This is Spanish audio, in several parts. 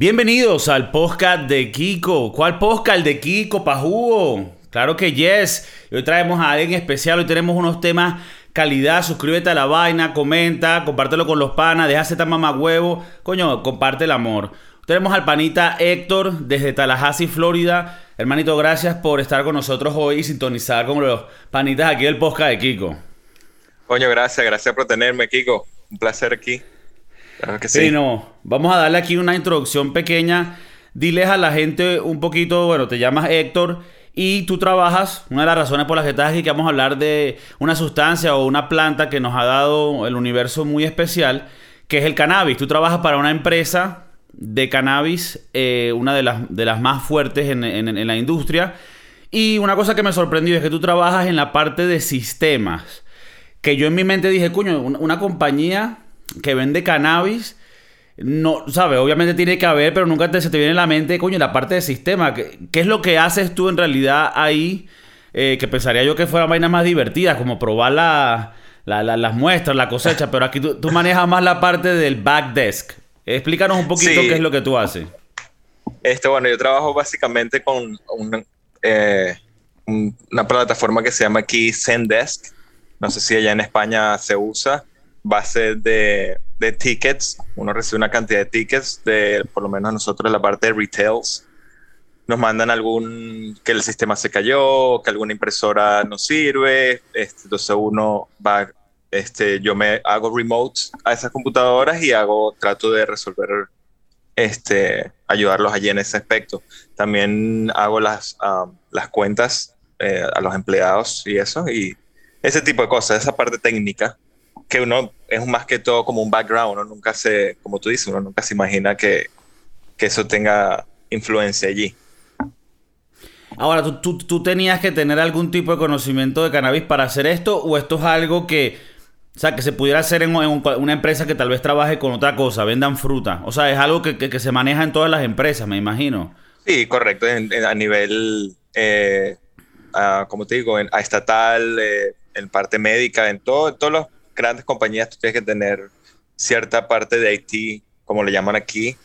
Bienvenidos al podcast de Kiko. ¿Cuál podcast? El de Kiko, Pajugo. Claro que yes. Hoy traemos a alguien especial. Hoy tenemos unos temas calidad. Suscríbete a la vaina, comenta, compártelo con los panas, deja tan mamá huevo. Coño, comparte el amor. Tenemos al panita Héctor desde Tallahassee, Florida. Hermanito, gracias por estar con nosotros hoy y sintonizar con los panitas aquí del podcast de Kiko. Coño, gracias, gracias por tenerme, Kiko. Un placer aquí. Claro que sí. no. Vamos a darle aquí una introducción pequeña. Diles a la gente un poquito, bueno, te llamas Héctor y tú trabajas, una de las razones por las que estás aquí, que vamos a hablar de una sustancia o una planta que nos ha dado el universo muy especial, que es el cannabis. Tú trabajas para una empresa de cannabis, eh, una de las, de las más fuertes en, en la industria. Y una cosa que me sorprendió es que tú trabajas en la parte de sistemas. Que yo en mi mente dije, coño, una compañía que vende cannabis, no, ¿sabes? Obviamente tiene que haber, pero nunca te, se te viene a la mente, coño, la parte del sistema. ¿Qué, es lo que haces tú en realidad ahí? Eh, que pensaría yo que fueran vainas más divertidas, como probar la, las muestras, la cosecha, pero aquí tú, manejas más la parte del back desk. Explícanos un poquito qué es lo que tú haces. Este, bueno, yo trabajo básicamente con una, eh, una plataforma que se llama aquí Zendesk. No sé si allá en España se usa base de, de tickets. Uno recibe una cantidad de tickets de, por lo menos nosotros, la parte de retails. Nos mandan algún que el sistema se cayó, que alguna impresora no sirve. Este, entonces uno va, este, yo me hago remote a esas computadoras y hago, trato de resolver, este, ayudarlos allí en ese aspecto. También hago las, um, las cuentas eh, a los empleados y eso, y ese tipo de cosas, esa parte técnica que uno es más que todo como un background, uno nunca se, como tú dices, uno nunca se imagina que, que eso tenga influencia allí. Ahora, ¿tú, ¿tú, tenías que tener algún tipo de conocimiento de cannabis para hacer esto o esto es algo que, o sea, que se pudiera hacer en, una empresa que tal vez trabaje con otra cosa, vendan fruta? O sea, es algo que, que, se maneja en todas las empresas, me imagino. Sí, correcto, a nivel, eh, como te digo, en, a estatal, eh, en parte médica, en, todo, en todos los grandes compañías tú tienes que tener cierta parte de IT, como le llaman aquí,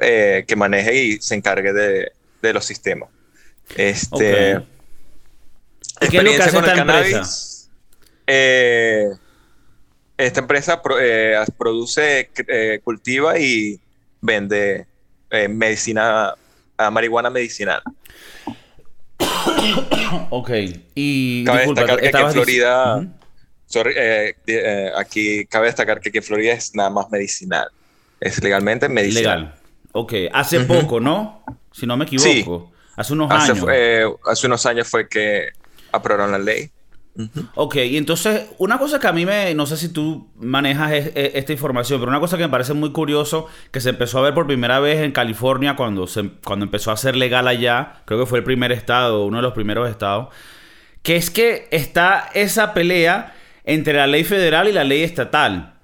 eh, que maneje y se encargue de, de los sistemas. Este, ¿Qué es lo que hace esta empresa? Eh, esta empresa eh, produce, cultiva y vende medicina, marihuana medicinal. ok. Y Cabe destacar que en Florida eh, eh, aquí cabe destacar que, que Florida es nada más medicinal. Es legalmente medicinal. Legal. Ok, hace poco, ¿no? Si no me equivoco. Hace unos años. Eh, hace unos años fue que aprobaron la ley. Ok, y entonces una cosa que a mí me, no sé si tú manejas esta información, pero una cosa que me parece muy curioso, que se empezó a ver por primera vez en California cuando, se, cuando empezó a ser legal allá, creo que fue el primer estado, uno de los primeros estados, que es que está esa pelea entre la ley federal y la ley estatal.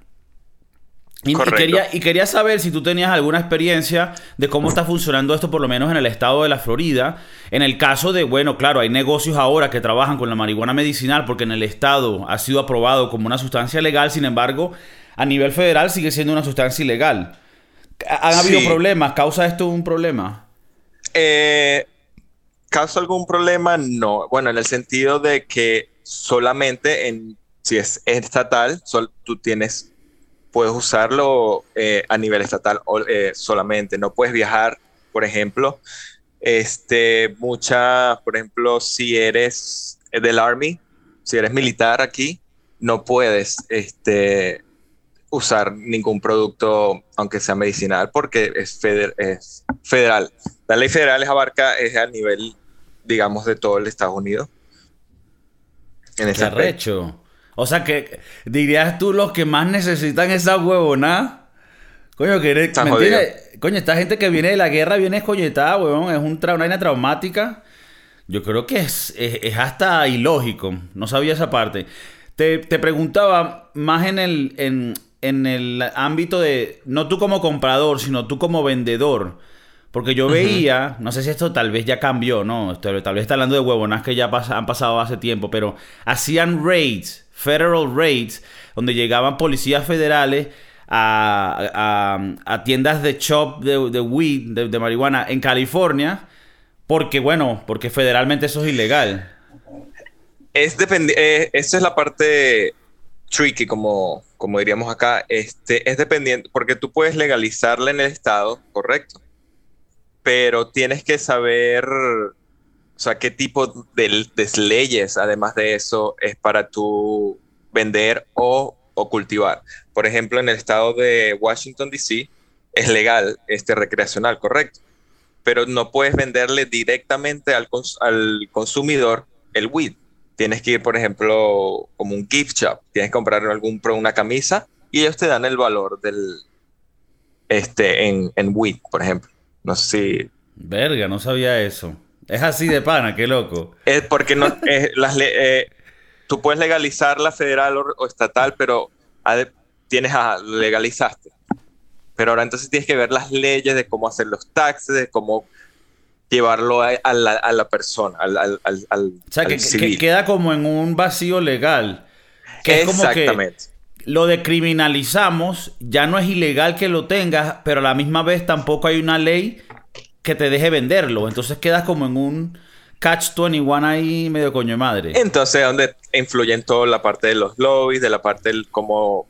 Y, quería, y, quería, saber si tú tenías alguna experiencia de cómo está funcionando esto, por lo menos en el estado de la Florida. En el caso de, bueno, claro, hay negocios ahora que trabajan con la marihuana medicinal porque en el estado ha sido aprobado como una sustancia legal, sin embargo, a nivel federal sigue siendo una sustancia ilegal. ¿Han habido problemas? ¿Causa esto un problema? Eh, ¿Causa algún problema? No. Bueno, en el sentido de que solamente en si es estatal, tú tienes, puedes usarlo eh, a nivel estatal eh, solamente. No puedes viajar, por ejemplo. Este, mucha, por ejemplo, si eres del Army, si eres militar aquí, no puedes este, usar ningún producto, aunque sea medicinal, porque es, es federal. La ley federal es abarca, es a nivel, digamos, de todo el Estados Unidos. En ese Qué o sea que dirías tú los que más necesitan esa huevona. Coño, que eres, Coño, esta gente que viene de la guerra viene escoñetada, huevón. Es un una vaina traumática. Yo creo que es, es, hasta ilógico. No sabía esa parte. Te, preguntaba más en el, en, en el ámbito de, no tú como comprador, sino tú como vendedor. Porque yo veía, no sé si esto tal vez ya cambió, ¿no? tal vez está hablando de huevonas que ya han pasado hace tiempo, pero hacían raids federal raids, donde llegaban policías federales a, tiendas de shop de, weed, de, marihuana en California, porque bueno, porque federalmente eso es ilegal. Es eh, esa es la parte tricky, como, como diríamos acá. Este, es dependiente, porque tú puedes legalizarla en el estado, correcto. Pero tienes que saber, sea, qué tipo de, de leyes, además de eso, es para tú vender o, o, cultivar. Por ejemplo, en el estado de Washington, D.C., es legal este recreacional, correcto. Pero no puedes venderle directamente al, consumidor el weed tienes que ir, por ejemplo, como un gift shop, tienes que comprar algún una camisa y ellos te dan el valor del este en, en weed, por ejemplo. No sé si. Verga, no sabía eso. Es así de pana, qué loco. Es porque no, las eh, tú puedes legalizar la federal o, estatal, pero tienes a, legalizaste. Pero ahora entonces tienes que ver las leyes de cómo hacer los taxes, de cómo llevarlo a, la, persona, al, al, O sea, que, queda como en un vacío legal. Que Exactamente. Es como que lo decriminalizamos, ya no es ilegal que lo tengas, pero a la misma vez tampoco hay una ley que te deje venderlo. Entonces quedas como en un catch 21 ahí medio coño de madre. Entonces, donde influye en toda la parte de los lobbies, de la parte del cómo,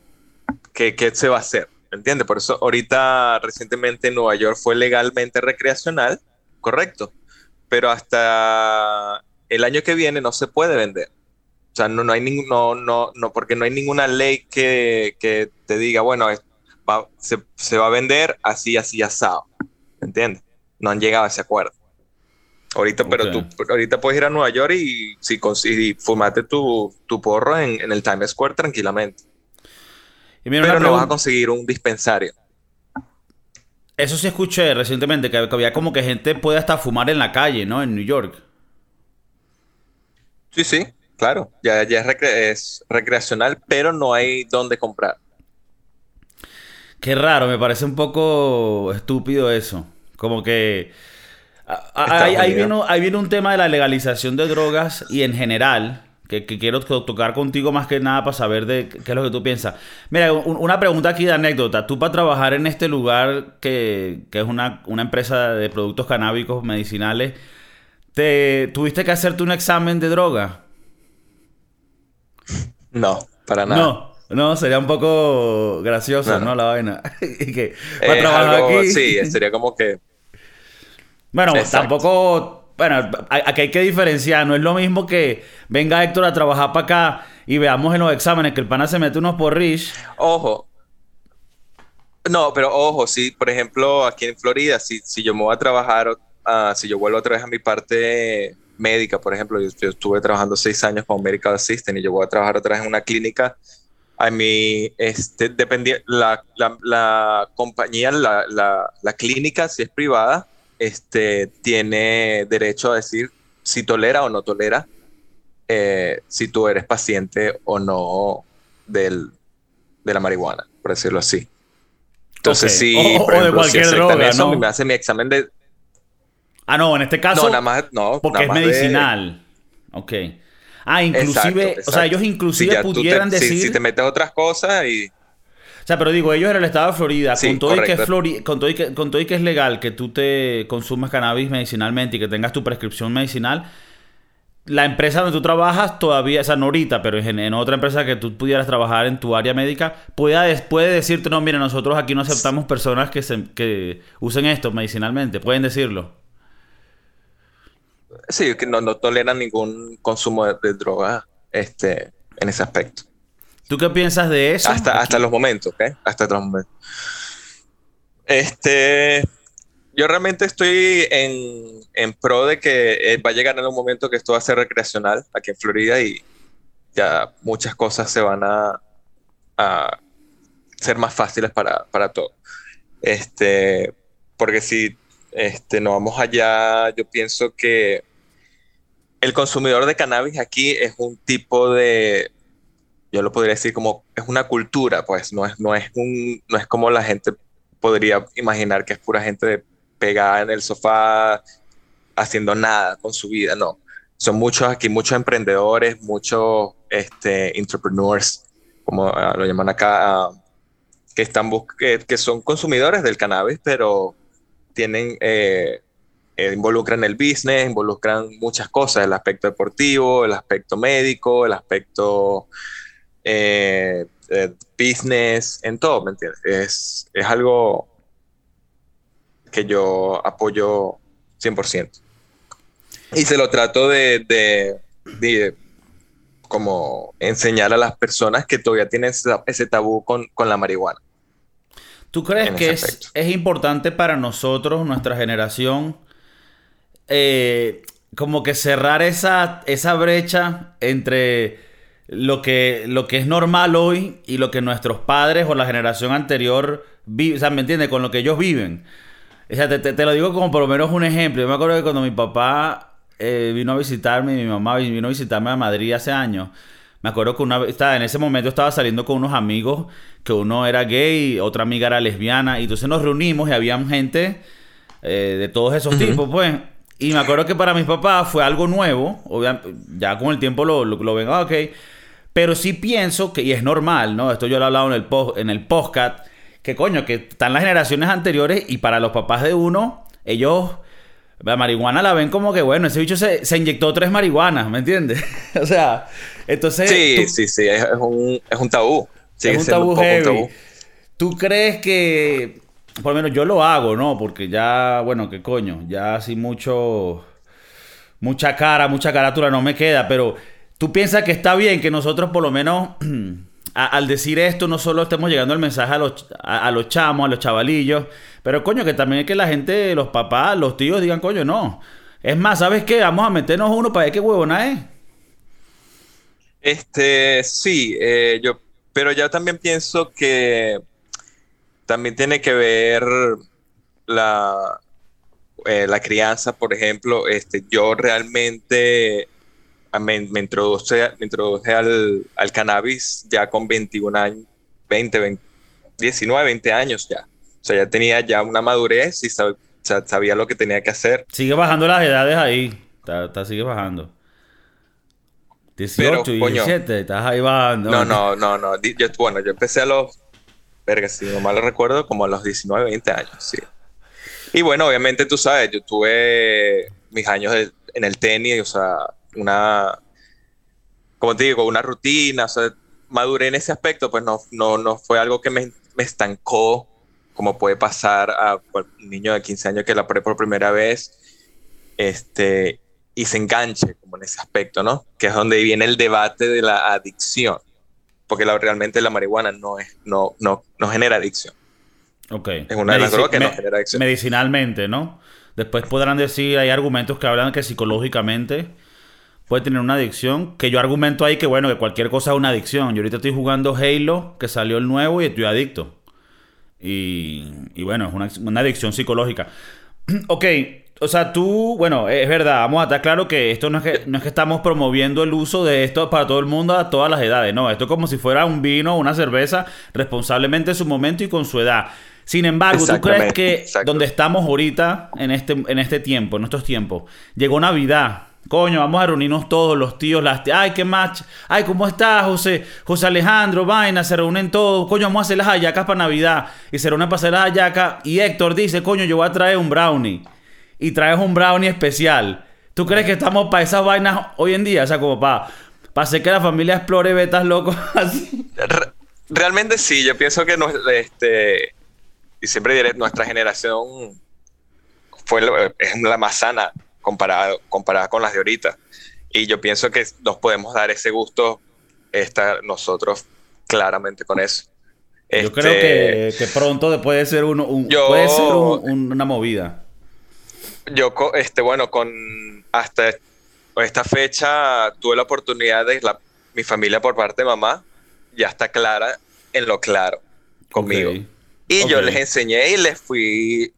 qué, qué se va a hacer. ¿Entiendes? Por eso ahorita recientemente en Nueva York fue legalmente recreacional correcto, pero hasta el año que viene no se puede vender. O sea, no, no hay ningún, no, no, no, porque no hay ninguna ley que, que te diga, bueno, se, se, va a vender así, así, asado. ¿Entiendes? No han llegado a ese acuerdo. Ahorita, pero tú ahorita puedes ir a Nueva York y, si, y fumate tu, tu porro en, en, el Times Square tranquilamente. pero no vas a conseguir un dispensario. Eso sí escuché recientemente, que había como que gente puede hasta fumar en la calle, ¿no? En New York. Sí, sí, claro. Ya, ya es, recreacional, pero no hay dónde comprar. Qué raro, me parece un poco estúpido eso. Como que... ahí, viene, ahí viene un tema de la legalización de drogas y en general que, quiero tocar contigo más que nada para saber de qué es lo que tú piensas. Mira, una pregunta aquí de anécdota. Tú para trabajar en este lugar que, es una, empresa de productos canábicos medicinales, ¿te tuviste que hacerte un examen de droga? No, para nada. No. No, sería un poco gracioso, ¿no? La vaina. y que para trabajar aquí. Sí, sería como que. Bueno, tampoco bueno, aquí hay que diferenciar. No es lo mismo que venga Héctor a trabajar para acá y veamos en los exámenes que el pana se mete unos porris. Ojo. No, pero ojo, si por ejemplo aquí en Florida, si, si yo me voy a trabajar, ah, si yo vuelvo otra vez a mi parte médica, por ejemplo, yo, estuve trabajando seis años como medical assistant y yo voy a trabajar otra vez en una clínica, a mí, este, dependía, la, la, la compañía, la, la, clínica, si es privada, este, tiene derecho a decir si tolera o no tolera, eh, si tú eres paciente o no del, de la marihuana, por decirlo así. Entonces, si, o, de cualquier droga, eso, me hace mi examen de... Ah, no, en este caso... No, nada más, no. Porque es medicinal. Ok. Ah, inclusive, o sea, ellos inclusive pudieran decir... Si, si, te metes otras cosas y... O sea, pero digo, ellos en el estado de Florida, con, todo y que es con, todo y que, con todo y que es legal que tú te consumas cannabis medicinalmente y que tengas tu prescripción medicinal, la empresa donde tú trabajas todavía, o sea, no ahorita, pero en, otra empresa que tú pudieras trabajar en tu área médica, puede, puede decirte, no, mire, nosotros aquí no aceptamos personas que, se, que usen esto medicinalmente. Pueden decirlo. Sí, que no, no toleran ningún consumo de, de droga este, en ese aspecto. ¿Tú qué piensas de eso? Hasta, hasta los momentos, ¿ok? Hasta los momentos. Este, yo realmente estoy en, en, pro de que eh, va a llegar en un momento que esto va a ser recreacional aquí en Florida y ya muchas cosas se van a, a ser más fáciles para, para todos. Este, porque si este, no vamos allá, yo pienso que el consumidor de cannabis aquí es un tipo de, yo lo podría decir como es una cultura, pues no es, no es, un, no es como la gente podría imaginar que es pura gente pegada en el sofá haciendo nada con su vida, no. Son muchos aquí, muchos emprendedores, muchos este, entrepreneurs, como ah, lo llaman acá, ah, que, están que, son consumidores del cannabis, pero tienen, eh, eh, involucran el business, involucran muchas cosas, el aspecto deportivo, el aspecto médico, el aspecto eh, business, en todo, ¿me entiendes? Es, es algo que yo apoyo 100%. Y se lo trato de, de, como enseñar a las personas que todavía tienen ese, tabú con, con, la marihuana. ¿Tú crees que es, es, importante para nosotros, nuestra generación, eh, como que cerrar esa, esa brecha entre lo que, lo que es normal hoy y lo que nuestros padres o la generación anterior viven? O sea, ¿me entiendes? Con lo que ellos viven. O sea, te, te, lo digo como por lo menos un ejemplo. Yo me acuerdo que cuando mi papá eh, vino a visitarme, mi mamá vino a visitarme a Madrid hace años. Me acuerdo que una estaba, en ese momento estaba saliendo con unos amigos, que uno era gay, otra amiga era lesbiana, y entonces nos reunimos y había gente eh, de todos esos tipos, pues. Y me acuerdo que para mis papás fue algo nuevo, ya con el tiempo lo, lo, ven, ah, ok. Pero sí pienso que, y es normal, ¿no? Esto yo lo he hablado en el, post, en el podcast, que coño, que están las generaciones anteriores y para los papás de uno, ellos la marihuana la ven como que, bueno, ese bicho se, se inyectó tres marihuanas, ¿me entiendes? o sea, entonces... Sí, sí, sí, es, un, es un tabú. es un tabú, heavy. ¿Tú crees que, por lo menos yo lo hago, ¿no? Porque ya, bueno, qué coño, ya así mucho, mucha cara, mucha carátula no me queda, pero tú piensas que está bien que nosotros por lo menos... al decir esto, no solo estemos llegando el mensaje a los, a, los chamos, a los chavalillos, pero coño, que también es que la gente, los papás, los tíos digan, coño, no. Es más, ¿sabes qué? Vamos a meternos uno para ver qué huevona es. Este, sí, eh, yo, pero ya también pienso que también tiene que ver la, eh, la crianza, por ejemplo. Este, yo realmente me, me introduje, me introduje al, al, cannabis ya con 21 años, 20, 20, 19, 20 años ya. O sea, ya tenía ya una madurez y sabía lo que tenía que hacer. Sigue bajando las edades ahí. Está, sigue bajando. 18, Pero, 17, estás ahí bajando. No, no, no, no. bueno, yo empecé a los, verga, si no mal recuerdo, como a los 19, 20 años, sí. Y bueno, obviamente tú sabes, yo tuve mis años en el tenis, o sea, una, como te digo, una rutina, o sea, maduré en ese aspecto, pues no, no, no fue algo que me, me estancó, como puede pasar a un niño de 15 años que la pruebe por primera vez, este, y se enganche como en ese aspecto, ¿no? Que es donde viene el debate de la adicción, porque la, realmente la marihuana no, es, no, no, no genera adicción. Ok. Es una de las drogas que no genera adicción. Medicinalmente, ¿no? Después podrán decir, hay argumentos que hablan que psicológicamente puede tener una adicción. Que yo argumento ahí que, bueno, que cualquier cosa es una adicción. Yo ahorita estoy jugando Halo, que salió el nuevo, y estoy adicto. Y, y bueno, es una, una adicción psicológica. ok, o sea, tú, bueno, es verdad, vamos a estar claro que esto no es que, no es que estamos promoviendo el uso de esto para todo el mundo a todas las edades, no, esto es como si fuera un vino o una cerveza responsablemente en su momento y con su edad. Sin embargo, ¿tú crees que donde estamos ahorita, en este, en este tiempo, en estos tiempos, llegó Navidad, Coño, vamos a reunirnos todos los tíos, las tías. Ay, qué match. Ay, ¿cómo estás, José? José Alejandro, vaina, se reúnen todos. Coño, vamos a hacer las hallacas para Navidad. Y se reúnen para hacer las hallacas. Y Héctor dice, coño, yo voy a traer un brownie. Y traes un brownie especial. ¿Tú crees que estamos para esas vainas hoy en día? O sea, como para, para hacer que la familia explore betas locos. Realmente sí, yo pienso que este, y siempre diré, nuestra generación fue es la más sana comparada, comparada con las de ahorita. Y yo pienso que nos podemos dar ese gusto estar nosotros claramente con eso. Yo creo que, este, que, pronto puede ser, uno, puede ser una movida. Yo, este, bueno, con hasta esta fecha tuve la oportunidad de la, mi familia por parte de mamá ya está clara en lo claro conmigo. Y yo les enseñé y les fui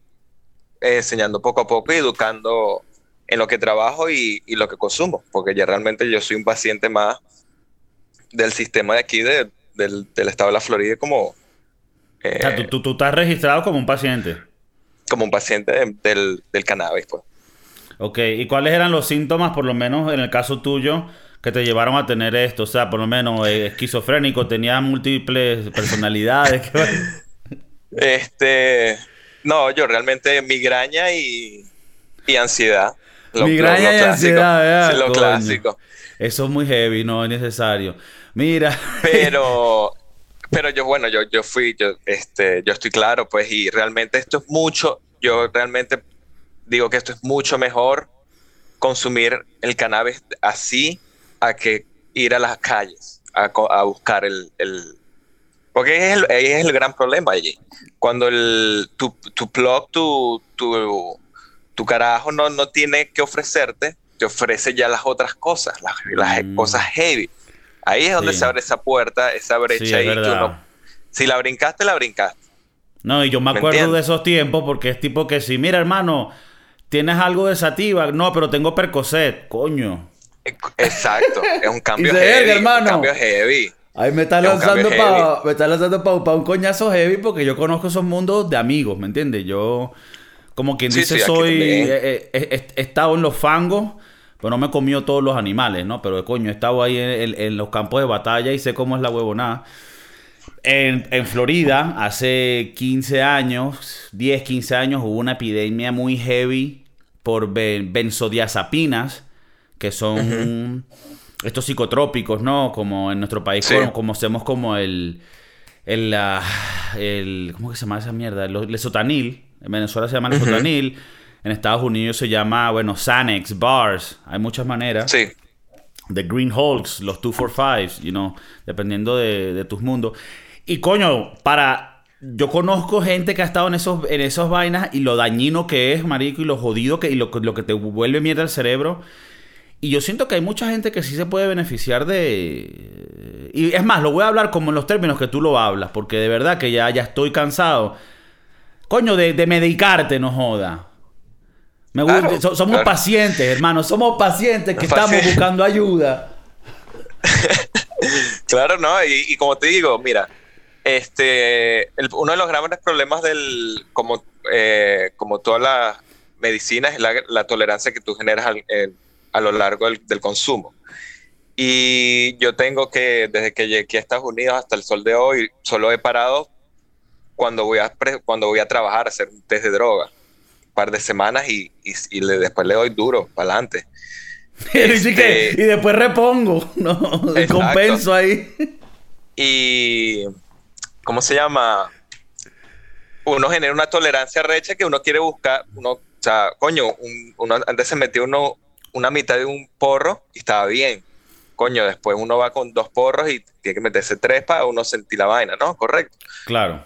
enseñando poco a poco y educando en lo que trabajo y, lo que consumo, porque ya realmente yo soy un paciente más del sistema de aquí, del, estado de la Florida, como... Eh, o sea, tú, estás registrado como un paciente. Como un paciente del, del cannabis, pues. Ok, ¿y cuáles eran los síntomas, por lo menos en el caso tuyo, que te llevaron a tener esto? O sea, por lo menos eh, esquizofrénico, tenía múltiples personalidades. Este, no, yo realmente migraña y, y ansiedad. Migraña y ansiedad, ¿verdad? lo clásico. Eso es muy heavy, no es necesario. Mira. Pero, pero yo, bueno, yo, yo fui, yo, este, yo estoy claro, pues, y realmente esto es mucho, yo realmente digo que esto es mucho mejor consumir el cannabis así a que ir a las calles a, a buscar el, el, porque es el, es el gran problema allí. Cuando el, tu, tu plug, tu, tu, tu carajo no, no tiene que ofrecerte, te ofrece ya las otras cosas, las, las mm. cosas heavy. Ahí es donde se abre esa puerta, esa brecha ahí. si la brincaste, la brincaste. No, y yo me acuerdo de esos tiempos porque es tipo que si, mira hermano, tienes algo de sativa, no, pero tengo percocet, coño. Exacto, es un cambio heavy, hermano. un cambio heavy. Ahí me está lanzando para me está lanzando para un coñazo heavy porque yo conozco esos mundos de amigos, ¿me entiendes? Yo, como quien dice, soy. He, estado en los fangos, pero no me he comido todos los animales, ¿no? Pero coño, he estado ahí en, los campos de batalla y sé cómo es la huevonada. En, en, Florida, hace 15 años, 10, 15 años, hubo una epidemia muy heavy por benzodiazepinas, que son estos psicotrópicos, ¿no? Como en nuestro país como, conocemos como el, el, el, ¿Cómo que se llama esa mierda? El lesotanil. En Venezuela se llama lesotanil. En Estados Unidos se llama, bueno, Xanax, Bars. Hay muchas maneras. Sí. The Green Hulks, los 245s, you know, dependiendo de, tus mundos. Y coño, para yo conozco gente que ha estado en esos, en esos vainas y lo dañino que es, marico, y lo jodido que, y lo, lo que te vuelve mierda al cerebro. Y yo siento que hay mucha gente que sí se puede beneficiar de... Y es más, lo voy a hablar como en los términos que tú lo hablas, porque de verdad que ya, ya estoy cansado. Coño, de, medicarte, no joda. Me somos pacientes, hermano. Somos pacientes que estamos buscando ayuda. claro, ¿no? Y, como te digo, mira, este, uno de los grandes problemas del, como, eh, como todas las medicinas, es la, tolerancia que tú generas al, a lo largo del, consumo. Y yo tengo que, desde que llegué a Estados Unidos hasta el sol de hoy, solo he parado cuando voy a, cuando voy a trabajar, a hacer un test de droga. Un par de semanas y, y, le, después le doy duro, para adelante. Este, y después repongo, ¿no? compenso ahí. Y, ¿cómo se llama? Uno genera una tolerancia recha que uno quiere buscar, uno, o sea, coño, uno, antes se metió uno una mitad de un porro y estaba bien. Coño, después uno va con dos porros y tiene que meterse tres para uno sentir la vaina, ¿no? Correcto. Claro.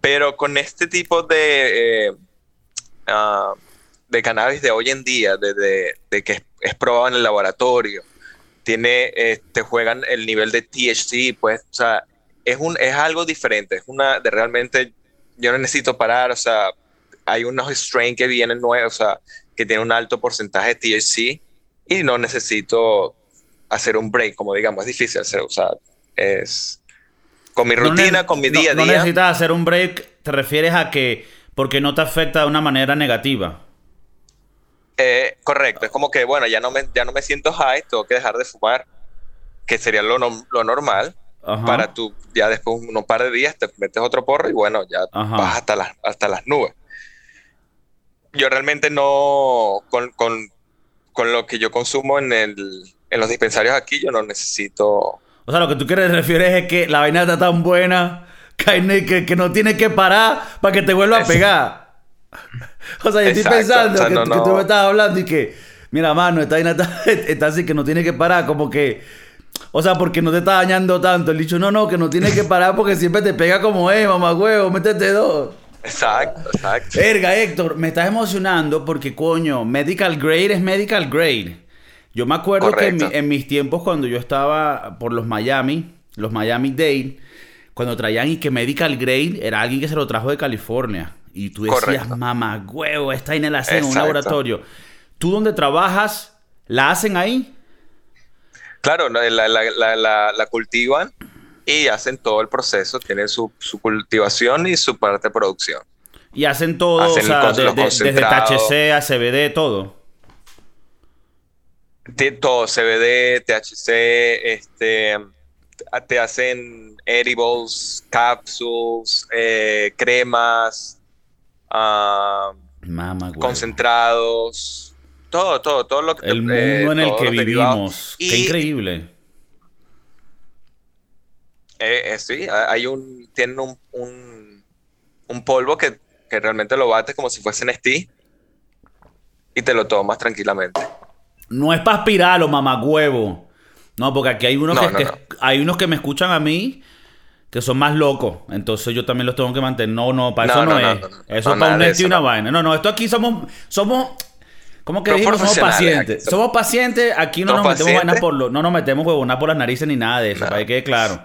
Pero con este tipo de, ah, de cannabis de hoy en día, de, que es, probado en el laboratorio, tiene, eh, te juegan el nivel de THC, pues, o sea, es, un, es algo diferente, es una de realmente, yo no necesito parar, o sea, hay unos strains que vienen nuevos, o sea, que tiene un alto porcentaje de THC y no necesito hacer un break, como digamos, es difícil hacer, o sea, es con mi rutina, con mi día a día. No necesitas hacer un break, te refieres a que porque no te afecta de una manera negativa. Eh, correcto, es como que, bueno, ya no, me, ya no me siento high, tengo que dejar de fumar, que sería lo, lo normal. Para tú, ya después de un par de días te metes otro porro y bueno, ya vas hasta las, hasta las nubes yo realmente no, con, con, con, lo que yo consumo en, el, en los dispensarios aquí, yo no necesito... O sea, lo que tú quieres refieres es que la vaina está tan buena que, que, no tiene que parar para que te vuelva a pegar. O sea, yo estoy pensando que, tú me estabas hablando y que, mira, mano, esta vaina está, está así que no tiene que parar, como que... O sea, porque no te está dañando tanto. El dicho, no, no, que no tiene que parar porque siempre te pega como, eh, mamá huevo, métete dos. Exacto, exacto. Verga, Héctor, me estás emocionando porque, coño, medical grade es medical grade. Yo me acuerdo que en, mis tiempos cuando yo estaba por los Miami, los Miami Dade, cuando traían y que medical grade era alguien que se lo trajo de California. Y tú decías, mamá, huevo, está en el en un laboratorio. ¿Tú donde trabajas, la hacen ahí? Claro, la, la cultivan y hacen todo el proceso, tienen su, cultivación y su parte de producción. Y hacen todo, o sea, desde THC a CBD, todo. Todo, CBD, THC, este, te hacen edibles, capsules, eh, cremas, ah, concentrados, todo, todo, todo lo que... El eh, mundo en el que vivimos. Qué increíble. Eh, sí, hay un, tienen un, un, polvo que, que, realmente lo bates como si fuese Nestí y te lo tomas tranquilamente. No es para aspirarlo, mamagüevo. No, porque aquí hay unos, que, hay unos que me escuchan a mí que son más locos. Entonces yo también los tengo que mantener. No, no, para eso no, es. Eso es para un y una vaina. No, no, esto aquí somos. somos ¿Cómo que dijimos? Somos pacientes. Somos pacientes. Aquí no nos metemos vainas por lo, No nos metemos huevonas por las narices ni nada de eso. Para que quede claro.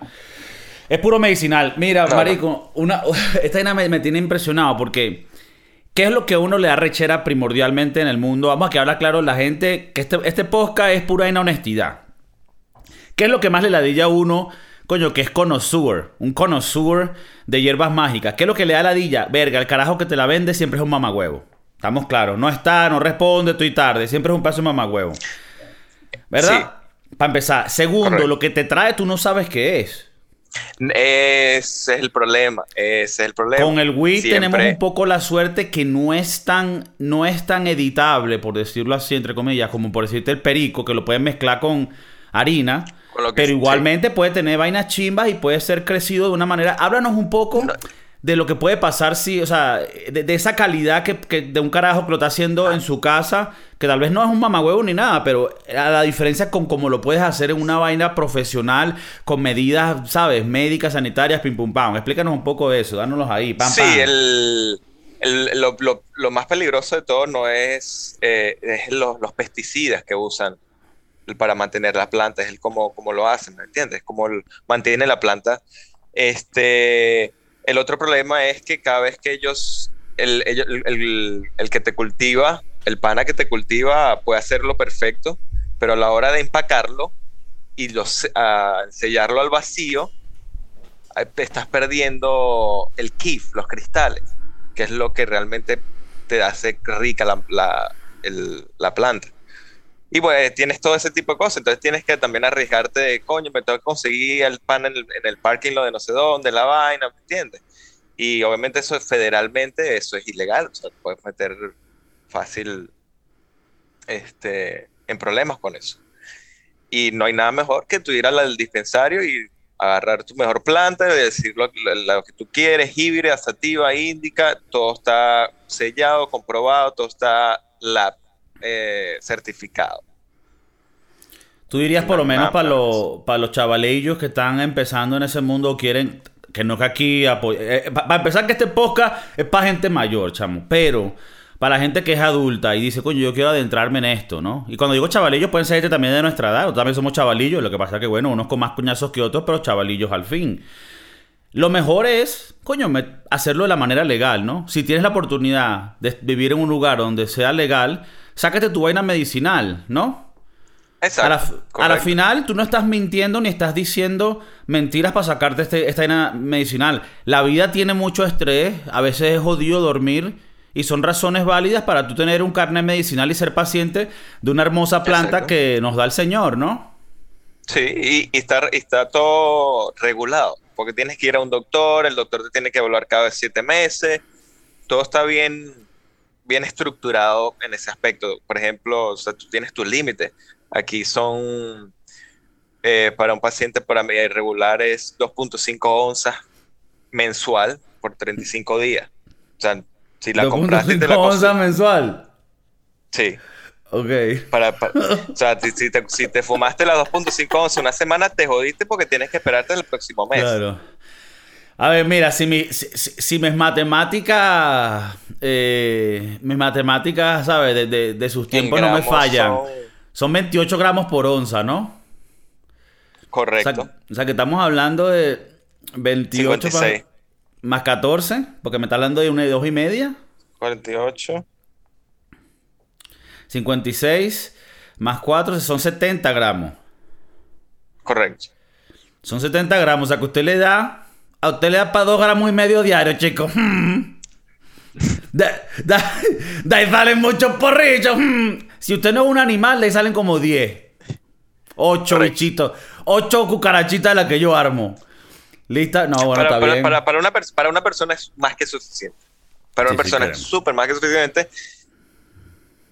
Es puro medicinal. Mira, marico, una, esta vaina me, me tiene impresionado porque... ¿Qué es lo que uno le da rechera primordialmente en el mundo? Vamos a que habla claro la gente que este, este podcast es pura honestidad. ¿Qué es lo que más le ladilla a uno? Coño, que es connoisseur. Un connoisseur de hierbas mágicas. ¿Qué es lo que le da ladilla? Verga, el carajo que te la vende siempre es un mamagüevo. Estamos claros. No está, no responde, estoy tarde. Siempre es un paso de mamagüevo. ¿Verdad? Para empezar. Segundo, lo que te trae tú no sabes qué es. Ese es el problema, ese es el problema. Con el Wii tenemos un poco la suerte que no es tan no es tan editable, por decirlo así entre comillas, como por decirte el perico que lo pueden mezclar con harina, pero igualmente puede tener vainas chimbas y puede ser crecido de una manera. Háblanos un poco de lo que puede pasar si, o sea, de, esa calidad que, de un carajo que lo está haciendo en su casa, que tal vez no es un mamagüevo ni nada, pero a la diferencia con cómo lo puedes hacer en una vaina profesional, con medidas, ¿sabes? Médicas, sanitarias, pim pum pam. Explícanos un poco de eso, dánoslos ahí, pam, Sí, El, lo, más peligroso de todo no es, eh, los, pesticidas que usan para mantener la planta, es el cómo, cómo lo hacen, ¿me entiendes? Cómo mantiene la planta. Este el otro problema es que cada vez que ellos, el, que te cultiva, el pana que te cultiva puede hacerlo perfecto, pero a la hora de empacarlo y los, sellarlo al vacío, estás perdiendo el kif, los cristales, que es lo que realmente te hace rica la, la planta. Y pues tienes todo ese tipo de cosas, entonces tienes que también arriesgarte de, coño, me tengo que conseguir el pan en el, parking, lo de no sé dónde, la vaina, ¿me entiendes? Y obviamente eso federalmente, eso es ilegal, o sea, te puedes meter fácil este, en problemas con eso. Y no hay nada mejor que tú ir al dispensario y agarrar tu mejor planta y decir lo, que tú quieres, híbrida, sativa, índica, todo está sellado, comprobado, todo está lab eh, certificado. Tú dirías por lo menos para, los, para los chavalillos que están empezando en ese mundo quieren que no que aquí eh, eh, para empezar que este podcast es para gente mayor, chamo, pero para la gente que es adulta y dice, coño, yo quiero adentrarme en esto, ¿no? Y cuando digo chavalillos pueden ser gente también de nuestra edad, o también somos chavalillos, lo que pasa es que bueno, unos con más coñazos que otros, pero chavalillos al fin. Lo mejor es, coño, hacerlo de la manera legal, ¿no? Si tienes la oportunidad de vivir en un lugar donde sea legal, sácate tu vaina medicinal, ¿no? Exacto. A la, final, tú no estás mintiendo ni estás diciendo mentiras para sacarte este, esta vaina medicinal. La vida tiene mucho estrés, a veces es jodido dormir y son razones válidas para tú tener un carnet medicinal y ser paciente de una hermosa planta que nos da el Señor, ¿no? Sí, y, está, está todo regulado porque tienes que ir a un doctor, el doctor te tiene que evaluar cada siete meses, todo está bien, bien estructurado en ese aspecto. Por ejemplo, o sea, tú tienes tu límite. Aquí son, eh, para un paciente para mí irregular es 2.5 onzas mensual por 35 días. O sea, si la compraste... ¿2.5 onzas mensual? Sí. Ok. Para, o sea, si, te, fumaste las 2.5 onzas una semana, te jodiste porque tienes que esperarte el próximo mes. Claro. A ver, mira, si, mi, si, mis matemáticas, eh, mis matemáticas, ¿sabes? De, sus tiempos no me fallan. Son... 28 gramos por onza, ¿no? Correcto. O sea, que estamos hablando de 28 más 14, porque me está hablando de una y dos y media. 48. 56 más 4 son 70 gramos. Correcto. Son 70 gramos, o sea que usted le da. A usted le da para 2 gramos y medio diario, chicos. De, ahí salen muchos porrillos. Si usted no es un animal, le salen como 10. Ocho bichitos. Ocho cucarachitas de las que yo armo. ¿Lista? No, bueno, para, está para, bien. Para, para una para una persona es más que suficiente. Para una Sí, sí, persona es créeme. súper más que suficiente.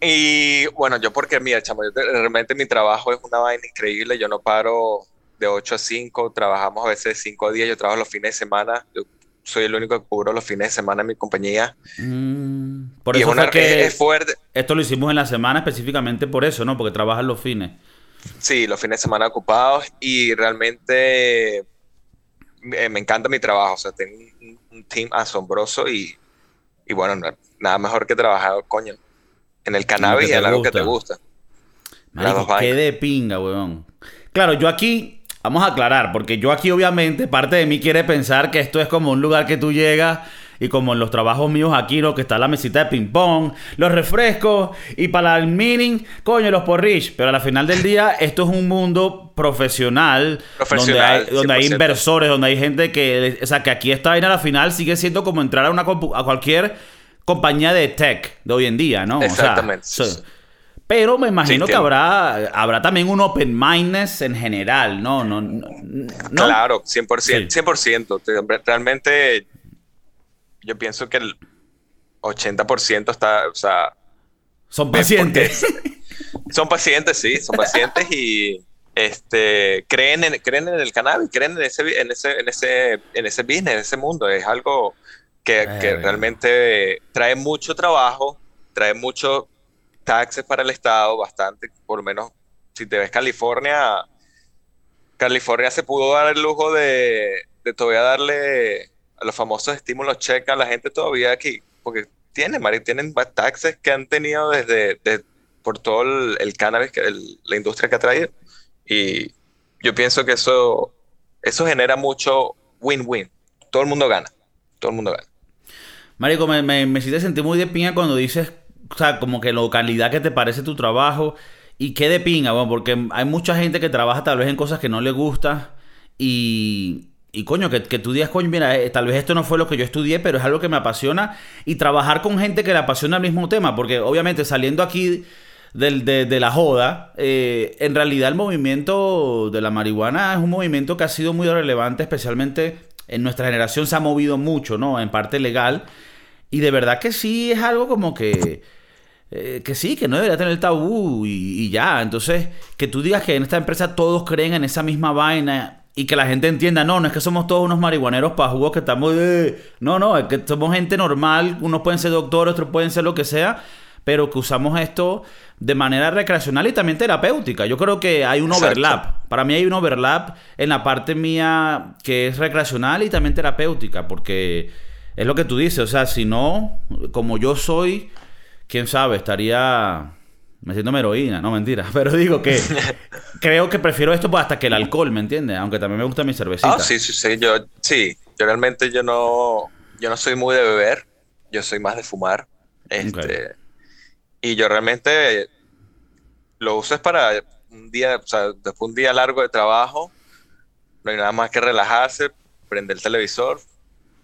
Y bueno, yo porque, mira, chamo, yo te- realmente mi trabajo es una vaina increíble. Yo no paro de 8 a 5, trabajamos a veces de 5 a 10, yo trabajo los fines de semana. Yo soy el único que cubro los fines de semana en mi compañía. Mm, por y es, eso una, fue que es fuerte. esto lo hicimos en la semana específicamente por eso, ¿no? Porque trabajan los fines. Sí, los fines de semana ocupados y realmente me, me encanta mi trabajo. O sea, tengo un, un team asombroso y, y bueno, no- nada mejor que trabajar, coño, en el cannabis y en algo que te gusta. Marico, qué de pinga, weón. Claro, yo aquí, vamos a aclarar, porque yo aquí obviamente, parte de mí quiere pensar que esto es como un lugar que tú llegas y como en los trabajos míos aquí, ¿no? Que está la mesita de ping pong, los refrescos y para el meeting, coño, los porridge. Pero al final del día, esto es un mundo profesional, Profesional, donde hay, donde hay 100%. inversores, donde hay gente que, o sea, que aquí esta vaina a la final sigue siendo como entrar a una compu- a cualquier compañía de tech de hoy en día, ¿no? O sea, Exactamente, sí, so- sí. pero me imagino que habrá, habrá también un open mindness en general, ¿no? no, no, no. Claro, 100%. Sí. 100%. Te- Realmente yo pienso que el 80% está, o sea, Son pacientes. son pacientes, sí, son pacientes y este creen en, creen en el cannabis, creen en ese, en ese, en ese, en ese business, en ese mundo. Es algo que, realmente trae mucho trabajo, trae mucho taxes para el Estado, bastante, por lo menos si te ves California, California se pudo dar el lujo de, de todavía darle a los famosos estímulos check a la gente todavía aquí, porque tienen, Mari, tienen taxes que han tenido desde, de- por todo el, el cannabis, que el- la industria que ha traído. Y yo pienso que eso, eso genera mucho win-win. Todo el mundo gana. Todo el mundo gana. Marico, me, me, me hiciste sentir muy de pinga cuando dices, o sea, como que la calidad que te parece tu trabajo. Y qué de pinga, bueno, porque hay mucha gente que trabaja tal vez en cosas que no le gusta. Y, y coño, que, que tú digas, coño, mira, eh, tal vez esto no fue lo que yo estudié, pero es algo que me apasiona. Y trabajar con gente que le apasiona el mismo tema, porque obviamente saliendo aquí del- de, de la joda, eh, en realidad el movimiento de la marihuana es un movimiento que ha sido muy relevante, especialmente en nuestra generación se ha movido mucho, ¿no? En parte legal. Y de verdad que sí es algo como que... eh, que sí, que no debería tener tabú y, y ya. Entonces, que tú digas que en esta empresa todos creen en esa misma vaina y que la gente entienda, no, no es que somos todos unos marihuaneros pajugos que estamos... No, no, es que somos gente normal, unos pueden ser doctores, otros pueden ser lo que sea, pero que usamos esto de manera recreacional y también terapéutica. Yo creo que hay un Exacto. overlap. Para mí hay un overlap en la parte mía que es recreacional y también terapéutica, porque es lo que tú dices, o sea, si no, como yo soy, quién sabe, estaría metiéndome heroína, no mentira, pero digo que creo que prefiero esto pues, hasta que el alcohol, ¿me entiendes? Aunque también me gusta mi cervecita. Ah, sí, sí, sí. Yo, sí, yo realmente yo no, yo no soy muy de beber. Yo soy más de fumar. Este, Y yo realmente lo uso es para un día, o sea, después de un día largo de trabajo, no hay nada más que relajarse, prender el televisor,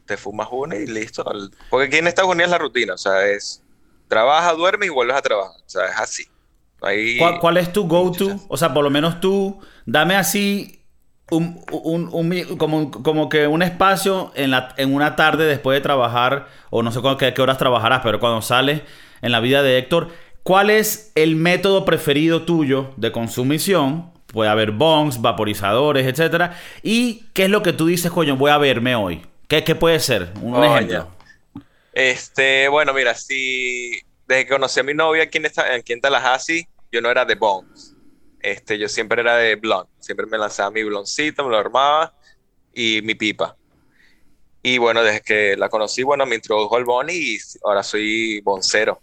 te fumas uno y listo. Porque aquí en Estados Unidos es la rutina, o sea, es trabaja, duerme y vuelves a trabajar. O sea, es así. Hay- ¿Cuál, cuál es tu go-to? O sea, por lo menos tú, dame así un, un- un como, como que un espacio en, la, en una tarde después de trabajar, o no sé qué, qué horas trabajarás, pero cuando sales en la vida de Héctor, ¿cuál es el método preferido tuyo de consumición? Puede haber bongs, vaporizadores, etcétera. ¿Y qué es lo que tú dices, coño, voy a verme hoy? ¿Qué, qué puede ser? Un ejemplo. Este, bueno, mira, si desde que conocí a mi novia aquí en, esta, aquí en Tallahassee, yo no era de bongs. Este, yo siempre era de blond. Siempre me lanzaba mi bloncito, me lo armaba y mi pipa. Y bueno, desde que la conocí, bueno, me introdujo el boni y ahora soy boncero.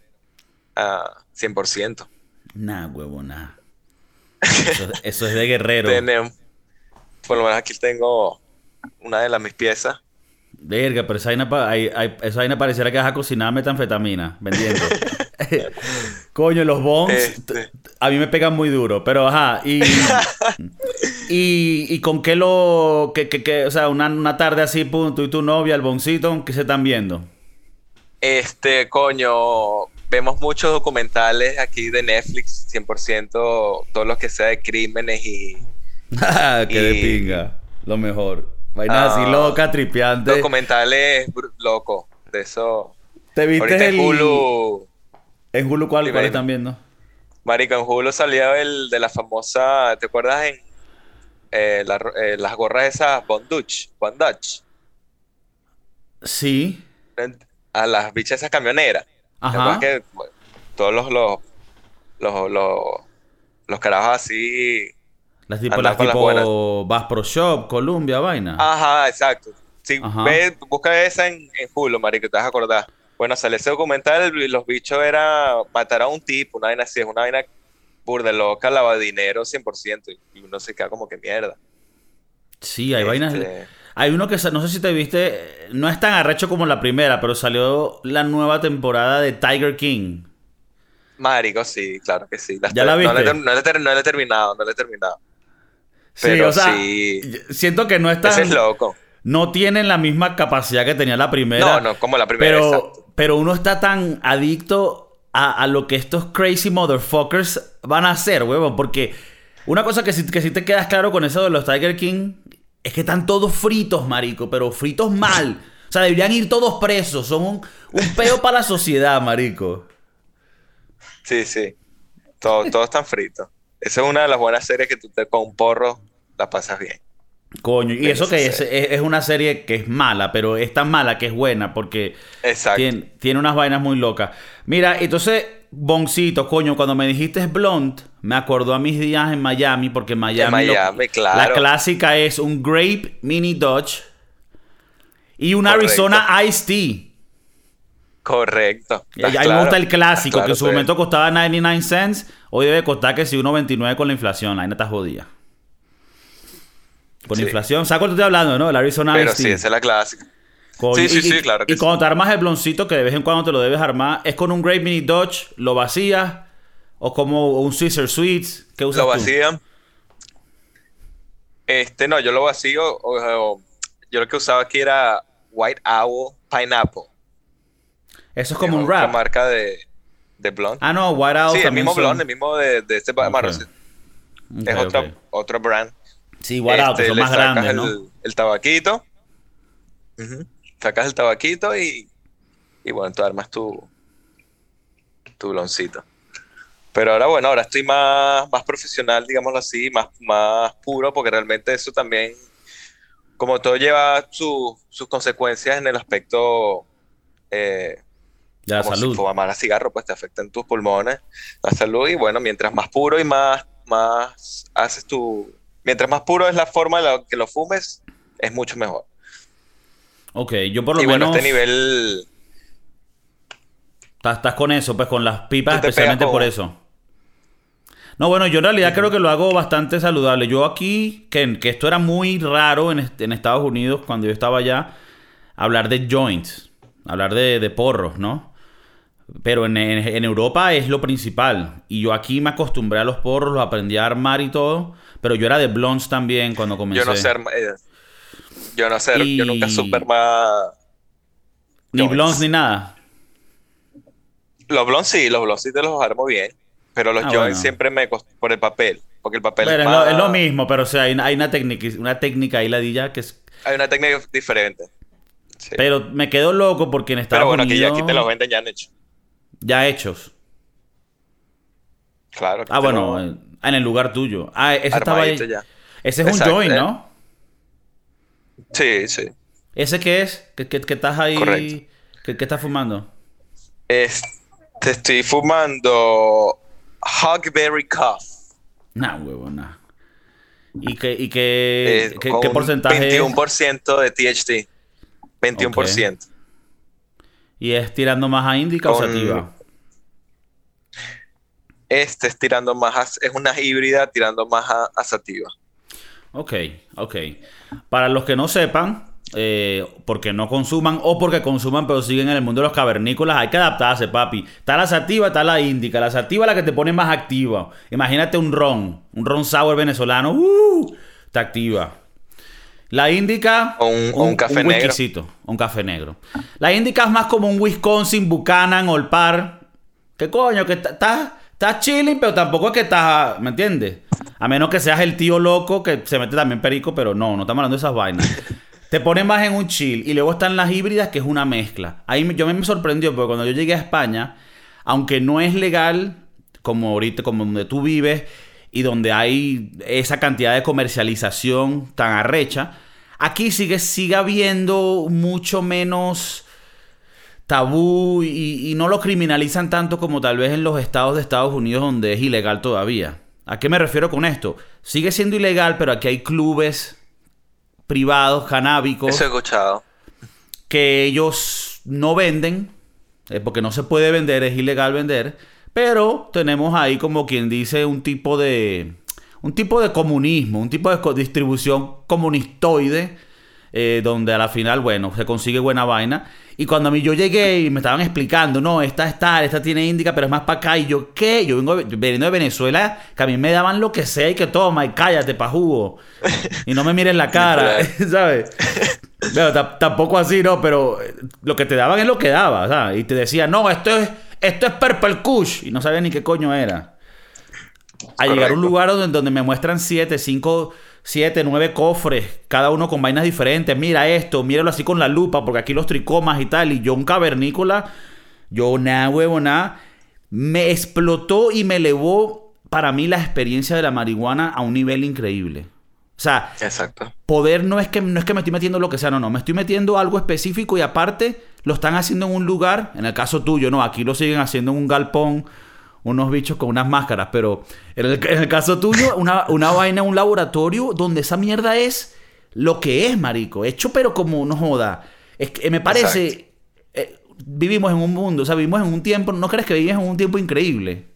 Ah, 100%. Nah, huevo, nah. Eso, eso es de guerrero. Tenemos- por lo menos aquí tengo una de las mis piezas. Verga, pero esa vaina, hay- hay- esa vaina pareciera que vas a cocinar metanfetamina vendiendo. Coño, los bongs Este. a mí me pegan muy duro, pero ajá. Y, y, y con qué lo. Que, que- que, o sea, una, una tarde así, pum, tú y tu novia, el boncito, ¿qué se están viendo? Este, coño, vemos muchos documentales aquí de Netflix, 100%, todos los que sea de crímenes y... que de pinga, lo mejor. Vainas así Ah. loca, tripeante. Documentales locos, de eso. ¿Te viste Ahorita el... en Hulu, En Hulu, ¿cuál, cuál están viendo? marico, en Hulu salió el de la famosa, ¿te acuerdas en eh, la eh, las gorras esas Bondage, Bondage, Sí. a las bichas esas camioneras? ¿Te Ajá. que bueno, todos los, los, los, los, los carajos así Las tipo, las tipo Bass Pro Shop, Columbia, vaina. Ajá, exacto. Si Ajá. ve, busca esa en, en Hulu, marico, te vas a acordar. Bueno, sale ese documental y los bichos era matar a un tipo, una vaina así, es una vaina burda loca, lava dinero 100%, y uno se queda como que mierda. Sí, hay vainas. Hay uno que no sé si te viste, no es tan arrecho como la primera, pero salió la nueva temporada de Tiger King. Marico, sí, claro que sí. ¿Ya la viste? no le no le he terminado, no le he terminado. Sí, Pero o sea, sí. siento que no Ese están, es loco. no tienen la misma capacidad que tenía la primera. No, no, como la primera, exacto. Pero, pero uno está tan adicto a, a lo que estos crazy motherfuckers van a hacer, huevón. Porque una cosa que sí, que sí te quedas claro con eso de los Tiger King es que están todos fritos, marico, pero fritos mal. O sea, deberían ir todos presos. Son un, un peo para la sociedad, marico. Sí, sí. Todo, todo están frito. Esa es una de las buenas series que tú te con un porro la pasas bien. Coño, y eso que es, es, una serie que es mala, pero es tan mala que es buena porque tiene, tiene unas vainas muy locas. Mira, entonces, Boncito, coño, cuando me dijiste Blonde, me acordó a mis días en Miami, porque en Miami, lo- claro. la clásica es un Grape Mini Dodge y un Correcto. Arizona Iced Tea. Correcto. Y a Estás mí me gusta claro, el clásico, que en su claro, momento costaba 99 cents, hoy debe costar que si 1.29 con la inflación, la está jodida. Con Sí. inflación, ¿sabes cuánto estoy hablando, no? El Arizona Pero Iced sí, Tea. esa es la clásica. Sí, sí, y- sí, y- claro que Y sí. cuando te armas el bloncito, que de vez en cuando te lo debes armar, ¿es con un Great Mini Dodge? ¿Lo vacías? ¿O como un Caesar Sweets? ¿Qué usas Lo vacían. Este, no, yo lo vacío. o- o- yo lo que usaba aquí era White Owl Pineapple. Eso es como Es un otra rap. marca de, de blonde. Ah, no, White Owl sí, el mismo son- blonde, el mismo de, de este Ok. marrón. Ok, Es ok. otra, otro brand. Sí, White Owl, que Este, son le más grandes, el, ¿no? el tabaquito. Ujú. Sacas el tabaquito y, y bueno, tú armas tu, tu bloncito. Pero ahora, bueno, ahora estoy más, más profesional, digámoslo así, más, más puro, porque realmente eso también, como todo lleva su- sus consecuencias en el aspecto, eh, De la como salud. si fumar a cigarro, pues te afecta en tus pulmones, la salud, y bueno, mientras más puro y más, más haces tu... Mientras más puro es la forma en la que lo fumes, es mucho mejor. Ok, yo por lo y bueno, menos... este nivel... Estás, estás con eso, pues con las pipas, especialmente por eso. No, bueno, yo en realidad creo que lo hago bastante saludable. Yo aquí, que, que esto era muy raro en, en Estados Unidos cuando yo estaba allá, hablar de joints, hablar de, de porros, ¿no? Pero en, en- en Europa es lo principal. Y yo aquí me acostumbré a los porros, los aprendí a armar y todo. Pero yo era de blondes también cuando comencé. Yo no sé, arma- eh, yo no sé, yo nunca Y- supe armar... Ni blondes ni nada. Los blondes sí, los blondes sí te los armo bien, pero los Ah, joints bueno. siempre me cost- por el papel, porque el papel Pero es lo, más- es lo mismo, pero o sea, hay, hay una técnica, una técnica ahí ladilla que es Hay una técnica diferente. Sí. Pero me quedo loco porque en Estados Pero bueno, que ya Unidos aquí te los venden ya han hecho. ya hechos. Claro. Ah, bueno, lo- en- el lugar tuyo. Ah, ese estaba ahí. armadito ya. Ese es un Exacto, joint, eh. ¿no? Sí, sí. ¿Ese qué es? ¿Qué, qué- qué estás ahí? Correcto. ¿Qué, qué estás fumando? Es- te estoy fumando Hogberry Cuff. Nah, huevo, nah. ¿Y qué, y qué, eh, qué- porcentaje es? 21% de THC. 21%. ¿Y es tirando más a indica o sativa? Este es tirando más a- es una híbrida tirando más a, a sativa. Ok, ok. Para los que no sepan, eh, porque no consuman o porque consuman pero siguen en el mundo de los cavernícolas, hay que adaptarse, papi. Está la sativa, está la índica. La sativa es la que te pone más activa. Imagínate un ron, un ron sour venezolano, ¡uh! te activa. La índica, O un- o un café negro. un café negro. La índica es más como un Wisconsin, Buchanan, Old Par, ¿Qué coño? Que estás estás chilling, pero tampoco es que estás, ¿me entiendes? A menos que seas el tío loco que se mete también perico, pero no, no estamos hablando de esas vainas. Te pones más en un chill. Y luego están las híbridas, que es una mezcla. Ahí yo me sorprendió, porque cuando yo llegué a España, aunque no es legal, como ahorita, como donde tú vives, y donde hay esa cantidad de comercialización tan arrecha, aquí sigue, sigue habiendo mucho menos tabú y, no lo criminalizan tanto como tal vez en los estados de Estados Unidos donde es ilegal todavía. ¿A qué me refiero con esto? Sigue siendo ilegal, pero aquí hay clubes privados, canábicos. Eso he escuchado. Que ellos no venden, eh, porque no se puede vender, es ilegal vender. Pero tenemos ahí como quien dice un tipo de... Un tipo de comunismo, un tipo de distribución comunistoide eh, donde a la final, bueno, se consigue buena vaina. Y cuando a mí yo llegué y me estaban explicando, no, esta es tal, esta tiene índica, pero es más para acá. Y yo, ¿qué? Yo vengo veniendo de Venezuela, que a mí me daban lo que sea y que toma y cállate pa' jugo. Y no me mires la cara, ¿sabes? Pero tampoco así, ¿no? Pero eh, lo que te daban es lo que daba, ¿sabes? Y te decían, no, esto es, esto es Purple Kush. Y no sabía ni qué coño era. A llegar a un lugar donde, donde me muestran siete, cinco siete, nueve cofres, cada uno con vainas diferentes. Mira esto, míralo así con la lupa, porque aquí los tricomas y tal. Y yo, un cavernícola, yo, nada, huevo, nada. Me explotó y me elevó para mí la experiencia de la marihuana a un nivel increíble. O sea, Exacto. poder no es, que, no es que me estoy metiendo lo que sea, no, no, me estoy metiendo algo específico y aparte lo están haciendo en un lugar, en el caso tuyo, no, aquí lo siguen haciendo en un galpón unos bichos con unas máscaras, pero en el, caso tuyo, una, una vaina, un laboratorio donde esa mierda es lo que es, marico. Hecho, pero como no joda. Es que me parece. Eh, vivimos en un mundo, o sea, vivimos en un tiempo. ¿No crees que vivimos en un tiempo increíble?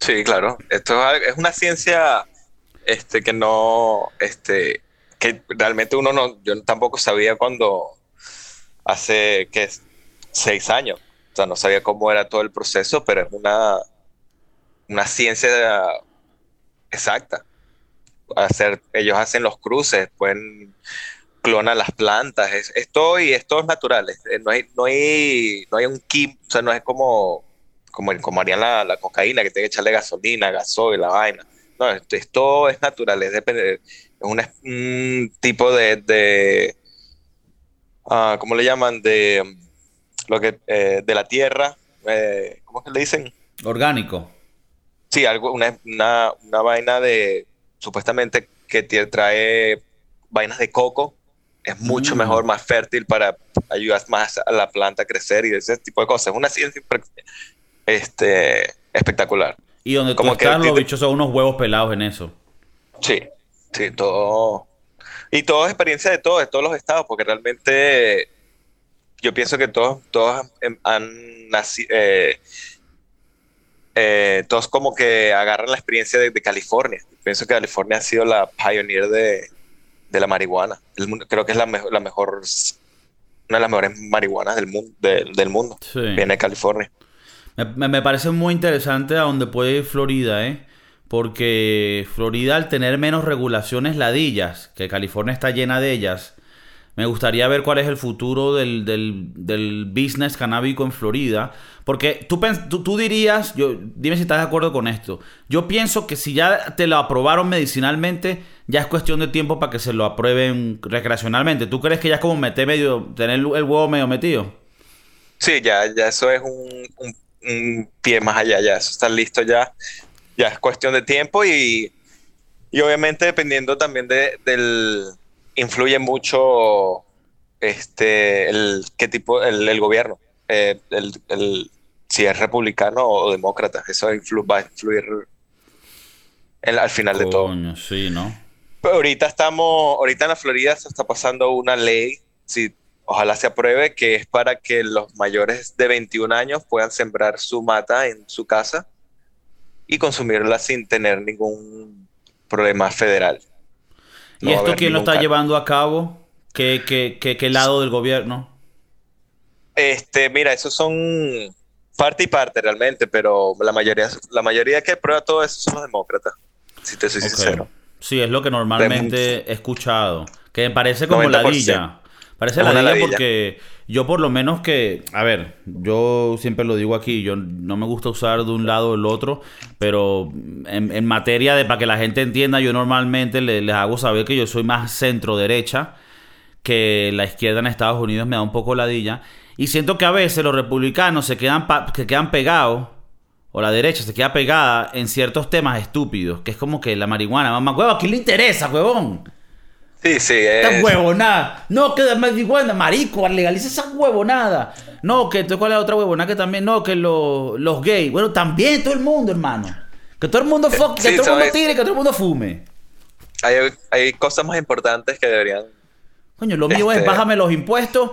Sí, claro. Esto es una ciencia este, que no. Este, que realmente uno no. Yo tampoco sabía cuando. Hace. que Seis años o sea, no sabía cómo era todo el proceso, pero es una, una ciencia exacta. Hacer, ellos hacen los cruces, pueden clonar las plantas, es, esto y esto es natural, no hay, no hay, no hay un kim, o sea, no es como, como, como harían la, la cocaína, que tiene que echarle gasolina, gasoil, la vaina. No, esto, es natural, es, depende, es un, tipo de, de uh, ¿cómo le llaman? De lo que, eh, de la tierra, eh, ¿cómo es que le dicen? Orgánico. Sí, algo, una, una, vaina de, supuestamente que trae vainas de coco, es mucho mm. mejor, más fértil para ayudar más a la planta a crecer y ese tipo de cosas. Es una ciencia este, espectacular. Y donde Como que, los bichos son unos huevos pelados en eso. Sí, sí, todo. Y todo es experiencia de todos, de todos los estados, porque realmente yo pienso que todos, todos han nacido, eh, eh, todos como que agarran la experiencia de, California. Pienso que California ha sido la pioneer de, la marihuana. creo que es la, mejor, la mejor, una de las mejores marihuanas del mundo. del mundo. Viene de California. Me, me, parece muy interesante a donde puede ir Florida, ¿eh? Porque Florida al tener menos regulaciones ladillas, que California está llena de ellas, me gustaría ver cuál es el futuro del, del, business canábico en Florida. Porque tú, tú, dirías, yo, dime si estás de acuerdo con esto. Yo pienso que si ya te lo aprobaron medicinalmente, ya es cuestión de tiempo para que se lo aprueben recreacionalmente. ¿Tú crees que ya es como meter medio, tener el huevo medio metido? Sí, ya, ya eso es un, un, pie más allá, ya eso está listo ya. Ya es cuestión de tiempo y, y obviamente dependiendo también de, del influye mucho este el qué tipo el, gobierno eh, el, si es republicano o demócrata eso va a influir al final de todo. Sí no pero ahorita estamos ahorita en la Florida se está pasando una ley si ojalá se apruebe que es para que los mayores de 21 años puedan sembrar su mata en su casa y consumirla sin tener ningún problema federal ¿Y esto quién lo está llevando a cabo? ¿Qué, qué, qué, lado del gobierno? Este, mira, esos son parte y parte realmente, pero la mayoría, la mayoría que aprueba todo eso son los demócratas, si te soy sincero. Sí, es lo que normalmente he escuchado. Que me parece como ladilla. Parece ladilla, ladilla porque yo por lo menos que, a ver, yo siempre lo digo aquí, yo no me gusta usar de un lado o el otro, pero en, materia de para que la gente entienda, yo normalmente les, hago saber que yo soy más centro derecha, que la izquierda en Estados Unidos me da un poco ladilla, y siento que a veces los republicanos se quedan, se quedan pegados, o la derecha se queda pegada en ciertos temas estúpidos, que es como que la marihuana, mamá, huevo, ¿a quién le interesa, huevón? Sí, sí, es... Esta huevonada. No, que marihuana, marico, legaliza esa huevonada. No, que ¿cuál es la otra huevonada que también? No, que los, los gays. Bueno, también todo el mundo, hermano. Que todo el mundo, que todo el mundo tire, que todo el mundo fume. Hay, hay cosas más importantes que deberían... Coño, lo mío es este, bájame los impuestos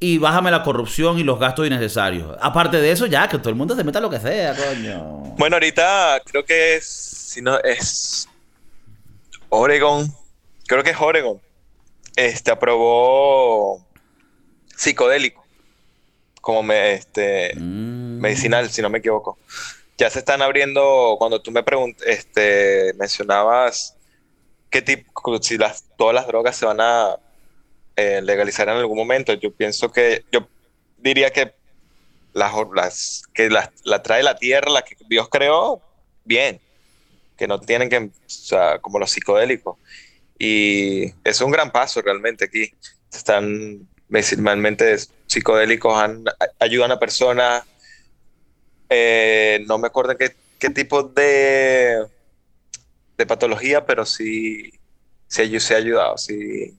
y bájame la corrupción y los gastos innecesarios. Aparte de eso, ya, que todo el mundo se meta lo que sea, coño. Bueno, ahorita creo que es, si no, es Oregon creo que es Oregon, este, aprobó psicodélico como me, este, mm. medicinal, si no me equivoco. Ya se están abriendo, cuando tú me pregunt, este, mencionabas qué tipo, si las, todas las drogas se van a eh, legalizar en algún momento, yo pienso que, yo diría que las, las que la, la trae la tierra, la que Dios creó, bien, que no tienen que, o sea, como los psicodélicos. Y es un gran paso realmente aquí. Están medicinalmente psicodélicos, ayudan a personas. Eh, no me acuerdo qué, qué tipo de, de patología, pero sí, sí, se ha ayudado. Sí,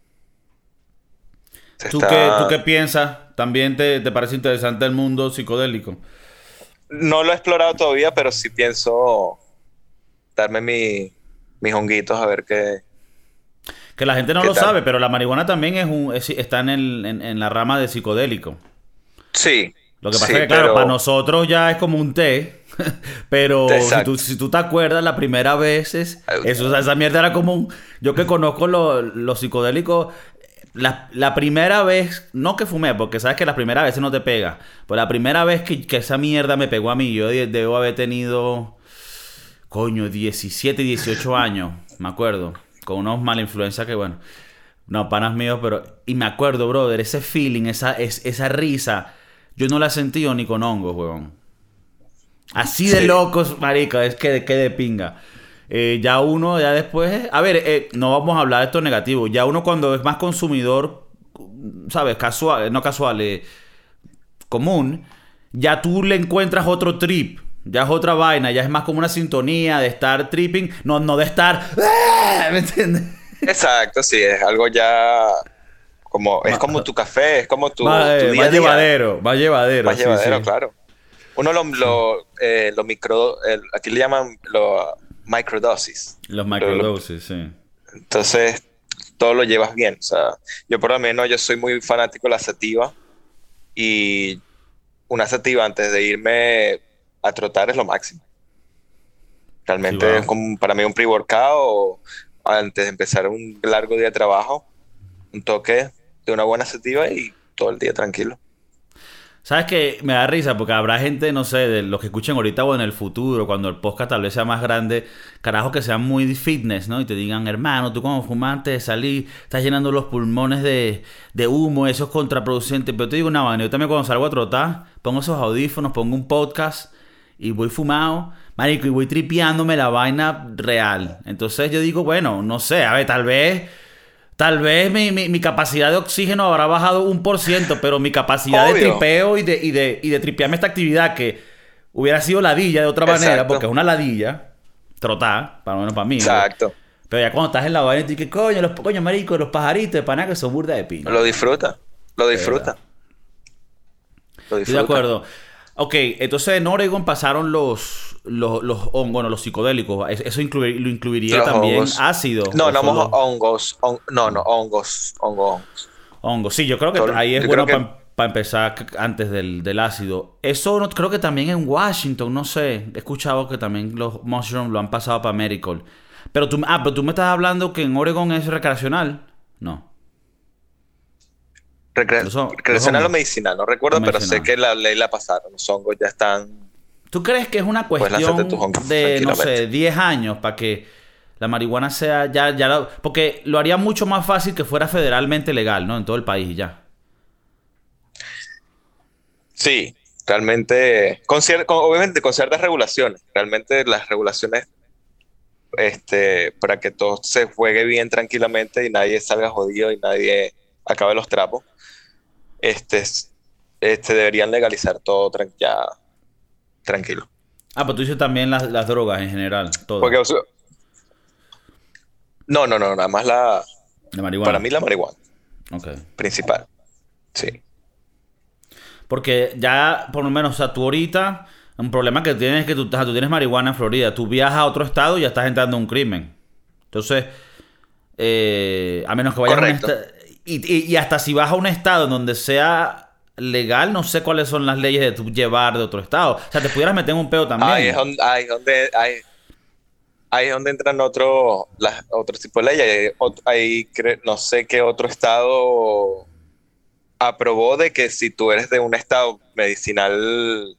¿Tú, qué, ¿Tú, qué, piensas? ¿También te, te, parece interesante el mundo psicodélico? No lo he explorado todavía, pero sí pienso darme mi, mis honguitos a ver qué, que la gente no lo sabe, pero la marihuana también es un, está en, el, en, la rama de psicodélico. Sí. Lo que pasa es que, claro, para nosotros ya es como un té. pero si tú, si tú, te acuerdas, la primera vez es, eso, esa mierda era común. Yo que conozco los psicodélicos, la, la, primera vez, no que fumé, porque sabes que la primera vez no te pega. Pero la primera vez que, que esa mierda me pegó a mí, yo debo haber tenido, coño, 17, 18 años, me acuerdo con unos mala influencia que, bueno, no, panas míos, pero... Y me acuerdo, brother, ese feeling, esa, esa risa, yo no la he sentido ni con hongos, weón. Así de locos, marica, es que, que de pinga. Eh, ya uno, ya después... A ver, eh, no vamos a hablar de esto negativo. Ya uno cuando es más consumidor, ¿sabes? Casual, no casual, eh, común, ya tú le encuentras otro trip. Ya es otra vaina, ya es más como una sintonía de estar tripping, no, no de estar. ¡Ah! ¿Me entiendes? Exacto, sí, es algo ya. Como, es como tu café, es como tu, más, tu día llevadero, más llevadero. Más llevadero, claro. Uno lo, lo, eh, lo micro. aquí le llaman lo, microdosis. Los microdosis, sí. Entonces, todo lo llevas bien. O sea, yo por lo menos yo soy muy fanático de la sativa. Y una sativa antes de irme a trotar es lo máximo. Realmente es como para mí un pre-workout antes de empezar un largo día de trabajo, un toque de una buena sativa y todo el día tranquilo. ¿Sabes que Me da risa porque habrá gente, no sé, de los que escuchen ahorita o en el futuro, cuando el podcast tal vez sea más grande, carajo que sean muy fitness, ¿no? Y te digan, hermano, tú como fumante salí, estás llenando los pulmones de, de humo, eso es contraproducente. Pero te digo una vaina, yo también cuando salgo a trotar, pongo esos audífonos, pongo un podcast y voy fumado, marico, y voy tripeándome la vaina real. Entonces yo digo, bueno, no sé, a ver, tal vez... Tal vez mi, capacidad de oxígeno habrá bajado un por ciento, pero mi capacidad de tripeo y de, y, de, y de tripearme esta actividad que hubiera sido ladilla de otra manera, porque es una ladilla, trotar, para menos para mí. Exacto. Pero ya cuando estás en la vaina, y dices, coño, los coño, marico, los pajaritos de pana que son burda de pino. Lo disfruta, lo disfruta. Lo disfruta. Estoy de acuerdo. Ok, entonces en Oregon pasaron los, los, los bueno, los psicodélicos. Eso lo incluiría también ácido. No, no, hongos. no, no, hongos. Hongos. Hongos. Sí, yo creo que ahí es bueno para empezar antes del, del, ácido. Eso no, creo que también en Washington, no sé. He escuchado que también los mushrooms lo han pasado para medical. Pero tú, ah, pero tú me estás hablando que en Oregon es recreacional. No recreacional o medicinal, no recuerdo, pero sé que la ley la pasaron. Los hongos ya están. ¿Tú crees que es una cuestión de, no sé, 10 años para que la marihuana sea ya, ya porque lo haría mucho más fácil que fuera federalmente legal, ¿no? En todo el país ya. Sí, realmente, con, obviamente con ciertas regulaciones. Realmente las regulaciones este, para que todo se juegue bien tranquilamente y nadie salga jodido y nadie acabe los trapos, este, este deberían legalizar todo ya tranquilo. Ah, pero tú dices también las, drogas en general, todo. Porque, no, no, no, nada más la... La marihuana. Para mí la marihuana. Ok. Principal. Sí. Porque ya, por lo menos, o sea, tú ahorita un problema que tienes es que tú, tú tienes marihuana en Florida. Tú viajas a otro estado y ya estás entrando en un crimen. Entonces, eh, a menos que vayas a un estado... Y, hasta si vas a un estado en donde sea legal, no sé cuáles son las leyes de tú llevar de otro estado. O sea, te pudieras meter en un pedo también. Ahí es donde, ahí, es donde entran otro, las, otro tipo de leyes. Ahí, no sé qué otro estado aprobó de que si tú eres de un estado medicinal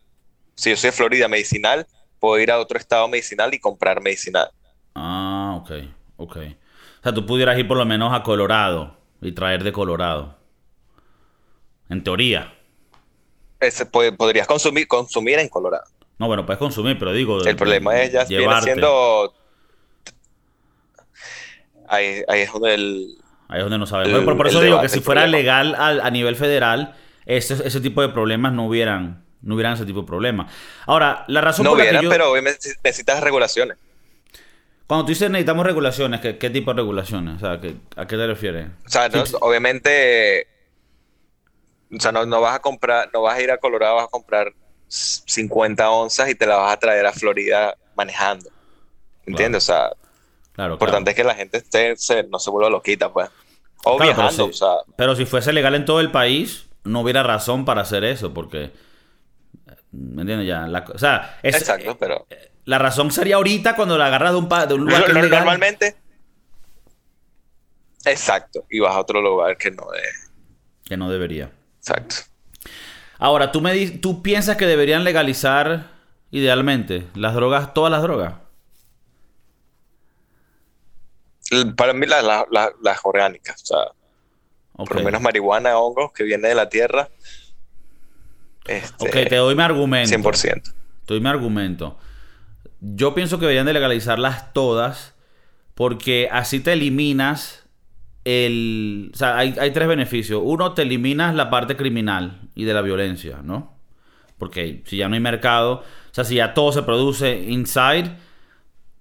si yo soy de Florida medicinal, puedo ir a otro estado medicinal y comprar medicinal. Ah, ok, ok. O sea, tú pudieras ir por lo menos a Colorado y traer de Colorado. En teoría. Ese, podrías consumir, consumir en Colorado. No, bueno, puedes consumir, pero digo. El problema es ya viene siendo. Ahí, es donde el. Ahí es donde no sabemos. por, eso digo que si fuera legal a, nivel federal, ese, ese tipo de problemas no hubieran no hubieran ese tipo de problemas. Ahora, la razón por la que yo... pero obviamente necesitas regulaciones. Cuando tú dices necesitamos regulaciones, ¿qué, qué tipo de regulaciones? O sea, ¿a qué te refieres? O sea, obviamente, o sea, no, vas a comprar, no vas a ir a Colorado, vas a comprar 50 onzas y te la vas a traer a Florida manejando. ¿Entiendes? O sea, claro, lo importante es que la gente esté, no se vuelva loquita, pues. O viajando, o sea. Pero si fuese legal en todo el país, no hubiera razón para hacer eso, porque ¿Me entiendes? Ya, o sea, Exacto, eh, pero... La razón sería ahorita cuando la agarras de un, de un lugar que Normalmente... Exacto, y vas a otro lugar que no es... Que no debería. Exacto. Ahora, ¿tú, me ¿tú piensas que deberían legalizar idealmente las drogas, todas las drogas? Para mí las orgánicas, o sea, por lo menos marihuana, hongos que viene de la tierra, este, ok, te doy mi argumento. 100%. Te doy mi argumento. Yo pienso que deberían de legalizarlas todas porque así te eliminas el... O sea, hay, tres beneficios. Uno, te eliminas la parte criminal y de la violencia, ¿no? Porque si ya no hay mercado, o sea, si ya todo se produce inside,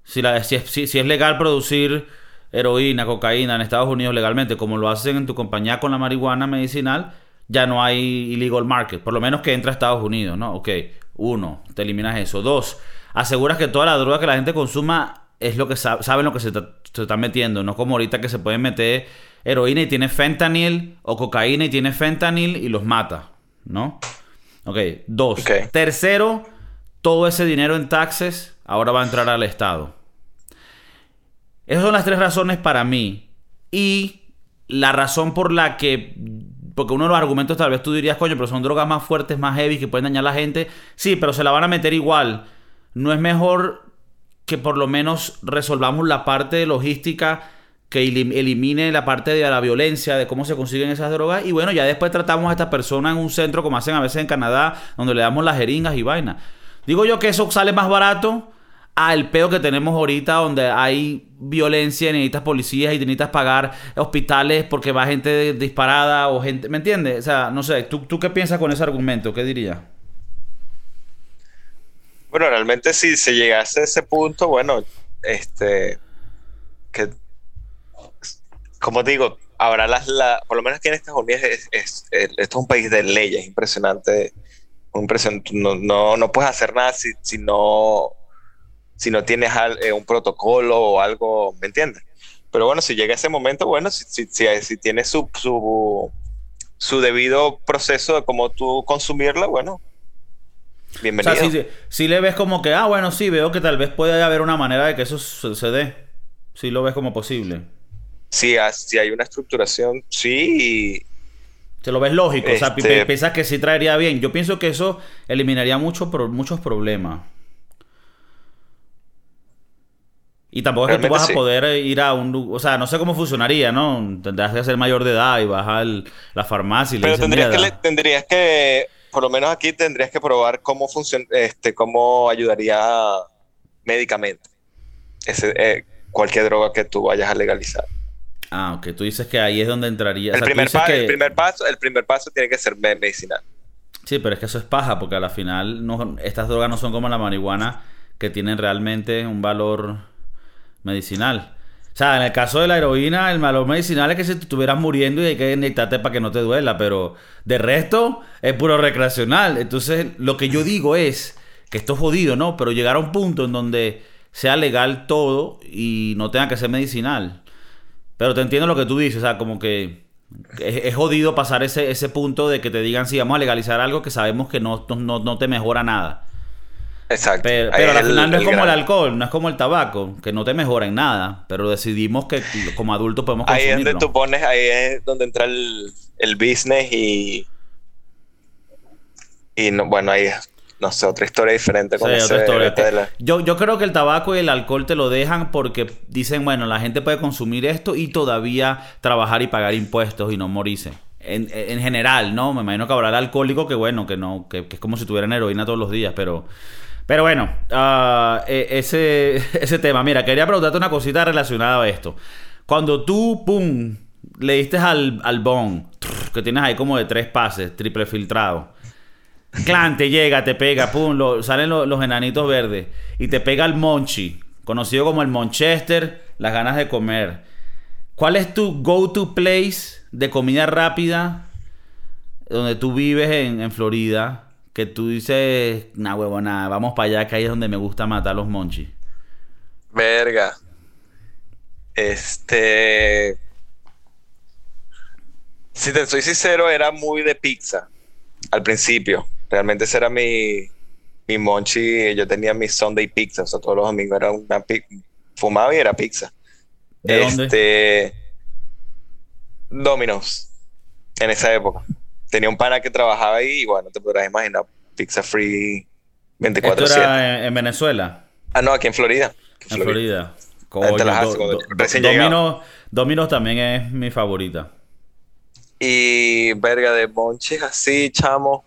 si, la, si, si es legal producir heroína, cocaína en Estados Unidos legalmente, como lo hacen en tu compañía con la marihuana medicinal, ya no hay illegal market, por lo menos que entra a Estados Unidos, ¿no? Ok, uno, te eliminas eso. Dos, aseguras que toda la droga que la gente consuma es lo que saben lo que se, se están metiendo, no como ahorita que se pueden meter heroína y tiene fentanil o cocaína y tiene fentanil y los mata, ¿no? Ok, dos. Tercero, todo ese dinero en taxes ahora va a entrar al Estado. Esas son las tres razones para mí. Y la razón por la que porque uno de los argumentos tal vez tú dirías, coño, pero son drogas más fuertes, más heavy, que pueden dañar a la gente. Sí, pero se la van a meter igual. No es mejor que por lo menos resolvamos la parte logística que elimine la parte de la violencia, de cómo se consiguen esas drogas. Y bueno, ya después tratamos a esta persona en un centro, como hacen a veces en Canadá, donde le damos las jeringas y vaina. Digo yo que eso sale más barato al peo que tenemos ahorita donde hay violencia, necesitas policías y necesitas pagar hospitales porque va gente disparada o gente, ¿me entiendes? O sea, no sé, ¿tú, ¿tú qué piensas con ese argumento? ¿Qué dirías? Bueno, realmente si se llegase a ese punto, bueno, este, que, como digo, habrá las, la, por lo menos aquí en Estados Unidos, es, esto es un país de leyes, impresionante, impresionante no, no, no puedes hacer nada si, si no si no tienes eh, un protocolo o algo, ¿me entiendes? Pero bueno, si llega ese momento, bueno, si, si, si, tienes su, su, debido proceso de cómo tú consumirla, bueno, bienvenido. O sea, si, le ves como que, ah, bueno, sí, veo que tal vez puede haber una manera de que eso se, dé. Si lo ves como posible. Sí, si hay una estructuración, sí. Te lo ves lógico, o sea, este piensas que sí traería bien. Yo pienso que eso eliminaría mucho, muchos problemas. Y tampoco es que tú vas a poder ir a un O sea, no sé cómo funcionaría, ¿no? Tendrás que ser mayor de edad y vas a la farmacia y Pero tendrías, que, tendrías que por lo menos aquí tendrías que probar cómo funciona, este, cómo ayudaría médicamente ese, eh, cualquier droga que tú vayas a legalizar. Ah, ok. Tú dices que ahí es donde entraría. El, primer, el primer paso, el primer paso tiene que ser medicinal. Sí, pero es que eso es paja, porque al final no, estas drogas no son como la marihuana, que tienen realmente un valor medicinal. O sea, en el caso de la heroína, el valor medicinal es que si te estuvieras muriendo y hay que inyectarte para que no te duela, pero de resto es puro recreacional. Entonces, lo que yo digo es que esto es jodido, ¿no? Pero llegar a un punto en donde sea legal todo y no tenga que ser medicinal. Pero te entiendo lo que tú dices, o sea, como que es, jodido pasar ese, ese punto de que te digan si vamos a legalizar algo que sabemos que no, no, te mejora nada. Exacto. Pero, al final no es como el alcohol, no es como el tabaco, que no te mejora en nada, pero decidimos que como adultos podemos consumirlo. Ahí es donde tú pones, ahí es donde entra el, el business y... Y no, bueno, ahí no sé, otra historia diferente con ese, yo, yo creo que el tabaco y el alcohol te lo dejan porque dicen, bueno, la gente puede consumir esto y todavía trabajar y pagar impuestos y no morirse. En, en general, ¿no? Me imagino que habrá el alcohólico que, bueno, que no, que, es como si tuvieran heroína todos los días, pero... Pero bueno, uh, ese, ese tema. Mira, quería preguntarte una cosita relacionada a esto. Cuando tú, pum, le diste al, al bon, que tienes ahí como de tres pases, triple filtrado Clan te llega, te pega, pum, salen los enanitos verdes. Y te pega el Monchi, conocido como el Monchester, las ganas de comer. ¿Cuál es tu go-to place de comida rápida donde tú vives en, Florida? Que tú dices, nah, huevona, vamos para allá, que ahí es donde me gusta matar los monchis. Verga. Este. Si te soy sincero, era muy de pizza al principio. Realmente ese era mi, mi monchi. Yo tenía mi Sunday pizza. O sea, todos los domingos era una pizza. Fumaba y era pizza. ¿De este, dónde? Domino's. En esa época. Tenía un pana que trabajaba ahí y bueno, te podrás imaginar. Pizza free 24-7. ¿Esto era en, Venezuela? Ah, no, aquí en Florida. En Florida. Domino's también es mi favorita. Y verga de monchis así, chamo.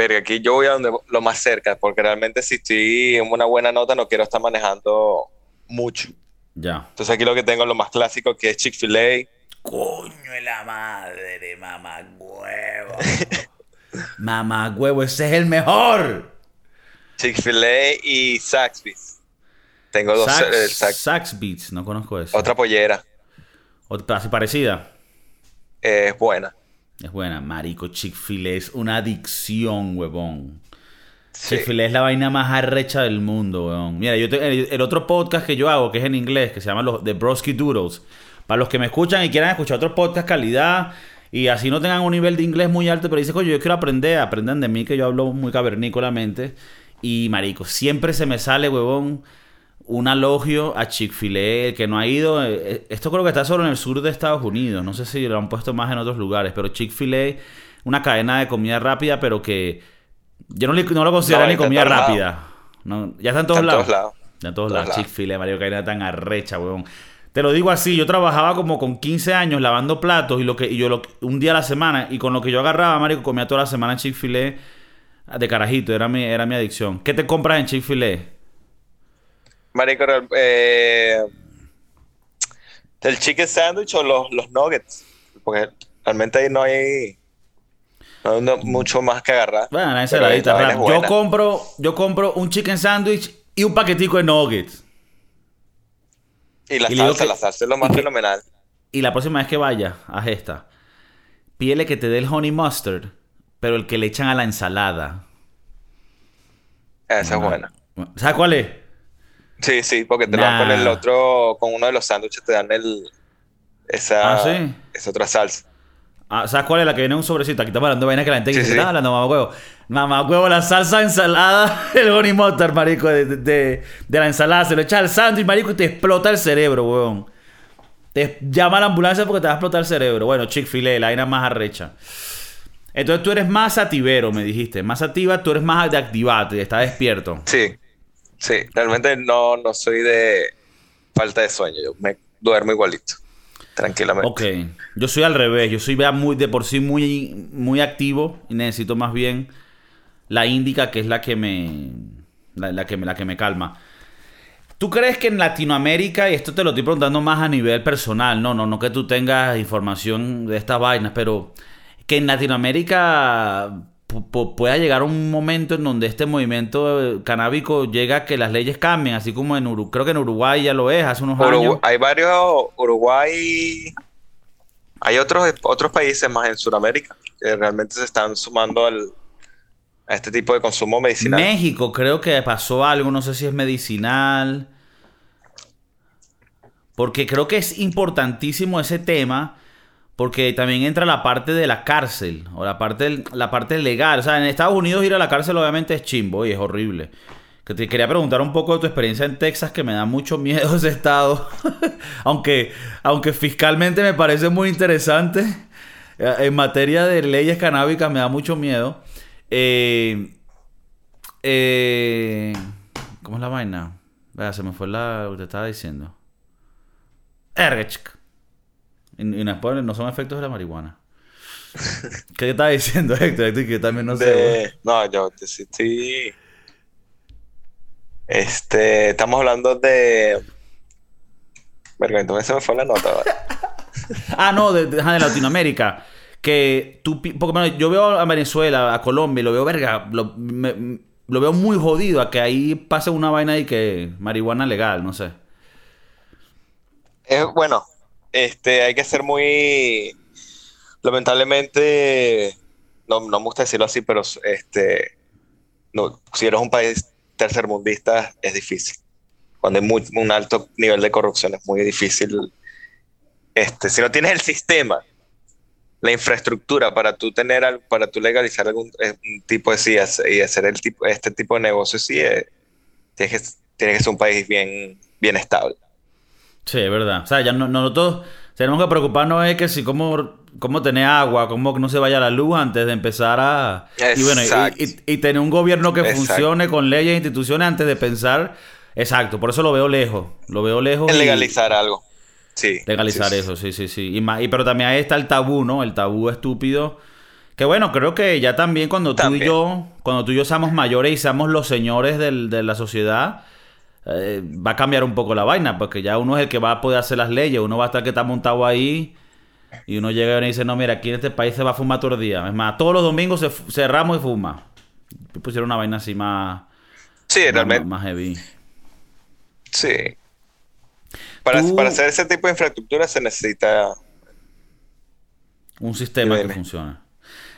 verga, aquí yo voy a donde lo más cerca, porque realmente si estoy en una buena nota no quiero estar manejando mucho. Ya. Entonces aquí lo que tengo es lo más clásico que es Chick-fil-A. Coño de la madre, mamá huevo. mamá huevo, ese es el mejor. Chick-fil-A y Saxby's. Tengo dos. Saxby's, no conozco eso. Otra pollera. ¿Otra parecida? Es buena. Es buena, marico. Chick-fil-A es una adicción, huevón. Chick-fil-A es la vaina más arrecha del mundo, huevón. Mira, yo el, otro podcast que yo hago, que es en inglés, que se llama los The Broski Doodles. Para los que me escuchan y quieran escuchar otros podcast calidad y así no tengan un nivel de inglés muy alto, pero dicen, coño, yo quiero aprender, aprendan de mí que yo hablo muy cavernícolamente. Y marico, siempre se me sale, huevón un alogio a Chick-fil-A, el que no ha ido, eh, eh, esto creo que está solo en el sur de Estados Unidos, no sé si lo han puesto más en otros lugares, pero Chick-fil-A, una cadena de comida rápida, pero que yo no, no lo considero ni comida rápida. ya está en todos lados. Ya en todos, lados. Chick-fil-A, Mario, cadena tan arrecha, weón. Te lo digo así, yo trabajaba como con 15 años lavando platos y lo que y yo lo, un día a la semana y con lo que yo agarraba, Mario, comía toda la semana Chick-fil-A de carajito, era mi, era mi adicción. ¿Qué te compras en Chick-fil-A? Marico, eh, el chicken sandwich o los, los nuggets. Porque realmente ahí no hay, no mucho más que agarrar. Bueno, esa es la Yo compro, yo compro un chicken sandwich y un paquetico de nuggets. Y la salsa, la salsa es lo más fenomenal. Y la próxima vez que vaya, haz esta. Pídele que te dé el honey mustard, pero el que le echan a la ensalada. Esa es buena. ¿Sabes cuál es? Sí, sí, porque te lo dan con el otro, con uno de los sándwiches te dan el esa, ¿Ah, sí? esa otra salsa. Ah, ¿Sabes cuál es la que viene en un sobrecito? Aquí estamos hablando de vaina que la gente dice, hablando mamá huevo. Mamá huevo, la salsa ensalada, el Bonnie Mustard, marico, de, de, de, la ensalada. Se lo echa al sándwich, marico, y te explota el cerebro, huevón. Te llama a la ambulancia porque te va a explotar el cerebro. Bueno, Chick-fil-A, la vaina más arrecha. Entonces tú eres más sativero, me dijiste. Más activa, tú eres más de activarte, estás despierto. Sí. Sí, realmente no, no soy de falta de sueño, yo me duermo igualito. tranquilamente. Ok, yo soy al revés, yo soy muy, de por sí muy, muy activo y necesito más bien la índica que es la que me, la, que, la que me calma. ¿Tú crees que en Latinoamérica, y esto te lo estoy preguntando más a nivel personal, no, no, no que tú tengas información de estas vainas, pero que en Latinoamérica pueda llegar un momento en donde este movimiento canábico llega a que las leyes cambien, así como en Uruguay, creo que en Uruguay ya lo es, hace unos años. Hay varios, Uruguay, hay otros, otros países más en Sudamérica que realmente se están sumando al, a este tipo de consumo medicinal. México creo que pasó algo, no sé si es medicinal, porque creo que es importantísimo ese tema porque también entra la parte de la cárcel, o la parte, la parte legal. O sea, en Estados Unidos ir a la cárcel obviamente es chimbo y es horrible. Que te quería preguntar un poco de tu experiencia en Texas, que me da mucho miedo ese estado. aunque, aunque fiscalmente me parece muy interesante. Eh, en materia de leyes canábicas me da mucho miedo. Eh, eh, ¿Cómo es la vaina? Vea, se me fue la, lo que te estaba diciendo. Ergechk. Y, no son efectos de la marihuana. ¿Qué te estaba diciendo, Héctor? que también no sé. No, yo sí, Este, estamos hablando de. Verga, entonces se me fue la nota. ah, no, de, Latinoamérica. Que tú. Porque yo veo a Venezuela, a Colombia, lo veo, verga. Lo, veo muy jodido a que ahí pase una vaina y que marihuana legal, no sé. Es, bueno, este, hay que ser muy, lamentablemente, no, no me gusta decirlo así, pero este, no, si eres un país tercermundista es difícil. Cuando hay muy, un alto nivel de corrupción es muy difícil. Este, si no tienes el sistema, la infraestructura para tú tener, para tú legalizar algún eh, tipo de sí y hacer el tipo, este tipo de negocio, sí, eh, tienes, que, tienes que ser un país bien, bien estable. Sí, es verdad. O sea, ya no, nosotros tenemos que preocuparnos es que si cómo, cómo tener agua, cómo que no se vaya la luz antes de empezar a... Y bueno, y, tener un gobierno que funcione con leyes e instituciones antes de pensar... Exacto, por eso lo veo lejos. Lo veo lejos. En legalizar algo. Sí. Legalizar eso, sí, sí, sí. Y, más, y, pero también ahí está el tabú, ¿no? El tabú estúpido. Que bueno, creo que ya también cuando tú y yo, cuando tú y yo seamos mayores y seamos los señores del, de la sociedad, eh, va a cambiar un poco la vaina, porque ya uno es el que va a poder hacer las leyes, uno va a estar que está montado ahí y uno llega y dice, no, mira, aquí en este país se va a fumar todo el día. Es más, todos los domingos se, cerramos y fuma. Pusieron una vaina así más... Sí, realmente. Más heavy. Sí. Para, hacer ese tipo de infraestructura se necesita... Un sistema que funcione.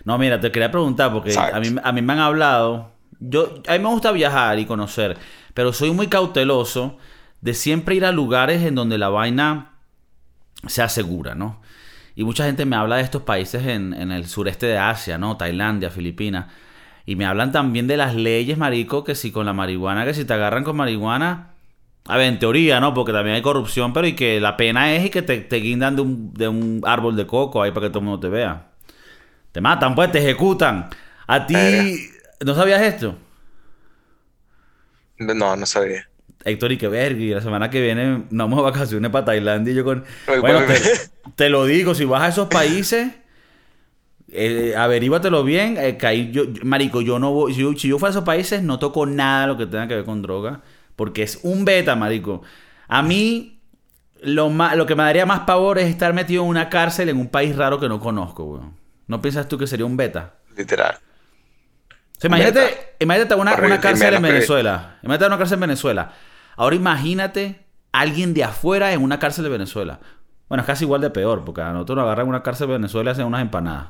No, mira, te quería preguntar, porque a mí, a mí me han hablado... Yo, a mí me gusta viajar y conocer. Pero soy muy cauteloso de siempre ir a lugares en donde la vaina sea segura, ¿no? Y mucha gente me habla de estos países en, el sureste de Asia, ¿no? Tailandia, Filipinas. Y me hablan también de las leyes, marico, que si con la marihuana, que si te agarran con marihuana... A ver, en teoría, ¿no? Porque también hay corrupción, pero y que la pena es y que te, te guindan de un, de un árbol de coco ahí para que todo el mundo te vea. Te matan, pues, te ejecutan. A ti... ¿No sabías esto? No, no sabía. Héctor y que verga, y la semana que viene nos vamos a vacaciones para Tailandia y yo con... Bueno, te, lo digo, si vas a esos países, eh, averíbatelo bien, eh, yo, marico, yo no voy, si yo, fuera a esos países no toco nada lo que tenga que ver con droga, porque es un beta, marico. A mí, lo, lo que me daría más pavor es estar metido en una cárcel en un país raro que no conozco, weón. ¿No piensas tú que sería un beta? Literal imagínate, imagínate una, una cárcel en Venezuela. Imagínate una cárcel en Venezuela. Ahora imagínate alguien de afuera en una cárcel de Venezuela. Bueno, es casi igual de peor, porque a nosotros nos agarran una cárcel de Venezuela y hacen unas empanadas.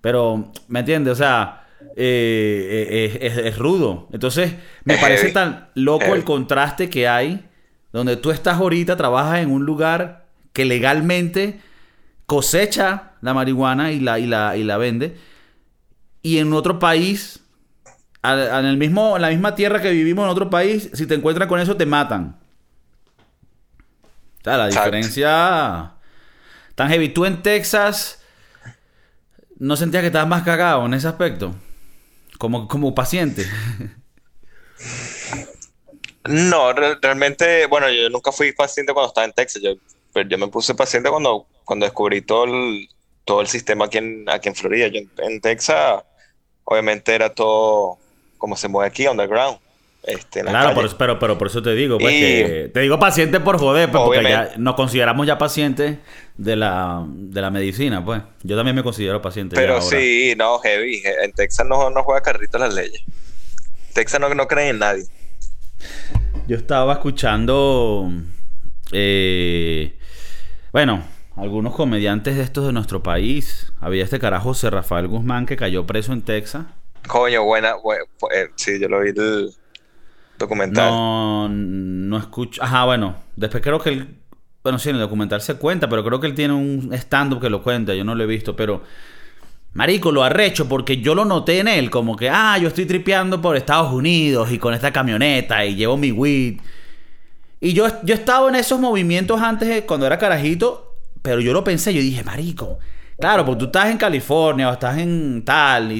Pero, ¿me entiendes? O sea, eh, eh, es, rudo. Entonces, me parece tan loco el contraste que hay, donde tú estás ahorita, trabajas en un lugar que legalmente cosecha la marihuana y la, y la, y la vende, y en otro país en, el mismo, en la misma tierra que vivimos en otro país, si te encuentran con eso, te matan. O sea, la diferencia tan heavy. Tú en Texas no sentías que estabas más cagado en ese aspecto, como, como paciente. No, realmente, bueno, yo nunca fui paciente cuando estaba en Texas. Yo pero yo me puse paciente cuando, cuando descubrí todo el, todo el sistema aquí en, aquí en Florida. Yo en, Texas, obviamente era todo como se mueve aquí, underground. Este, claro, pero, pero por eso te digo, pues, que, te digo paciente por joder, pues, porque ya nos consideramos ya pacientes de la, de la medicina, pues. Yo también me considero paciente. Pero sí, no, heavy. En Texas no, no juega carrito las leyes. Texas no, no cree en nadie. Yo estaba escuchando, eh, bueno, algunos comediantes de estos de nuestro país. Había este carajo José Rafael Guzmán que cayó preso en Texas. Coño, buena, eh, sí, yo lo vi el documental. No, no escucho. Ajá, bueno, después creo que él, bueno, sí, en el documental se cuenta, pero creo que él tiene un stand-up que lo cuenta, yo no lo he visto, pero Marico, lo arrecho porque yo lo noté en él, como que, ah, yo estoy tripeando por Estados Unidos y con esta camioneta y llevo mi weed. Y yo, yo estaba en esos movimientos antes, cuando era carajito, pero yo lo pensé, yo dije, Marico, claro, porque tú estás en California o estás en tal,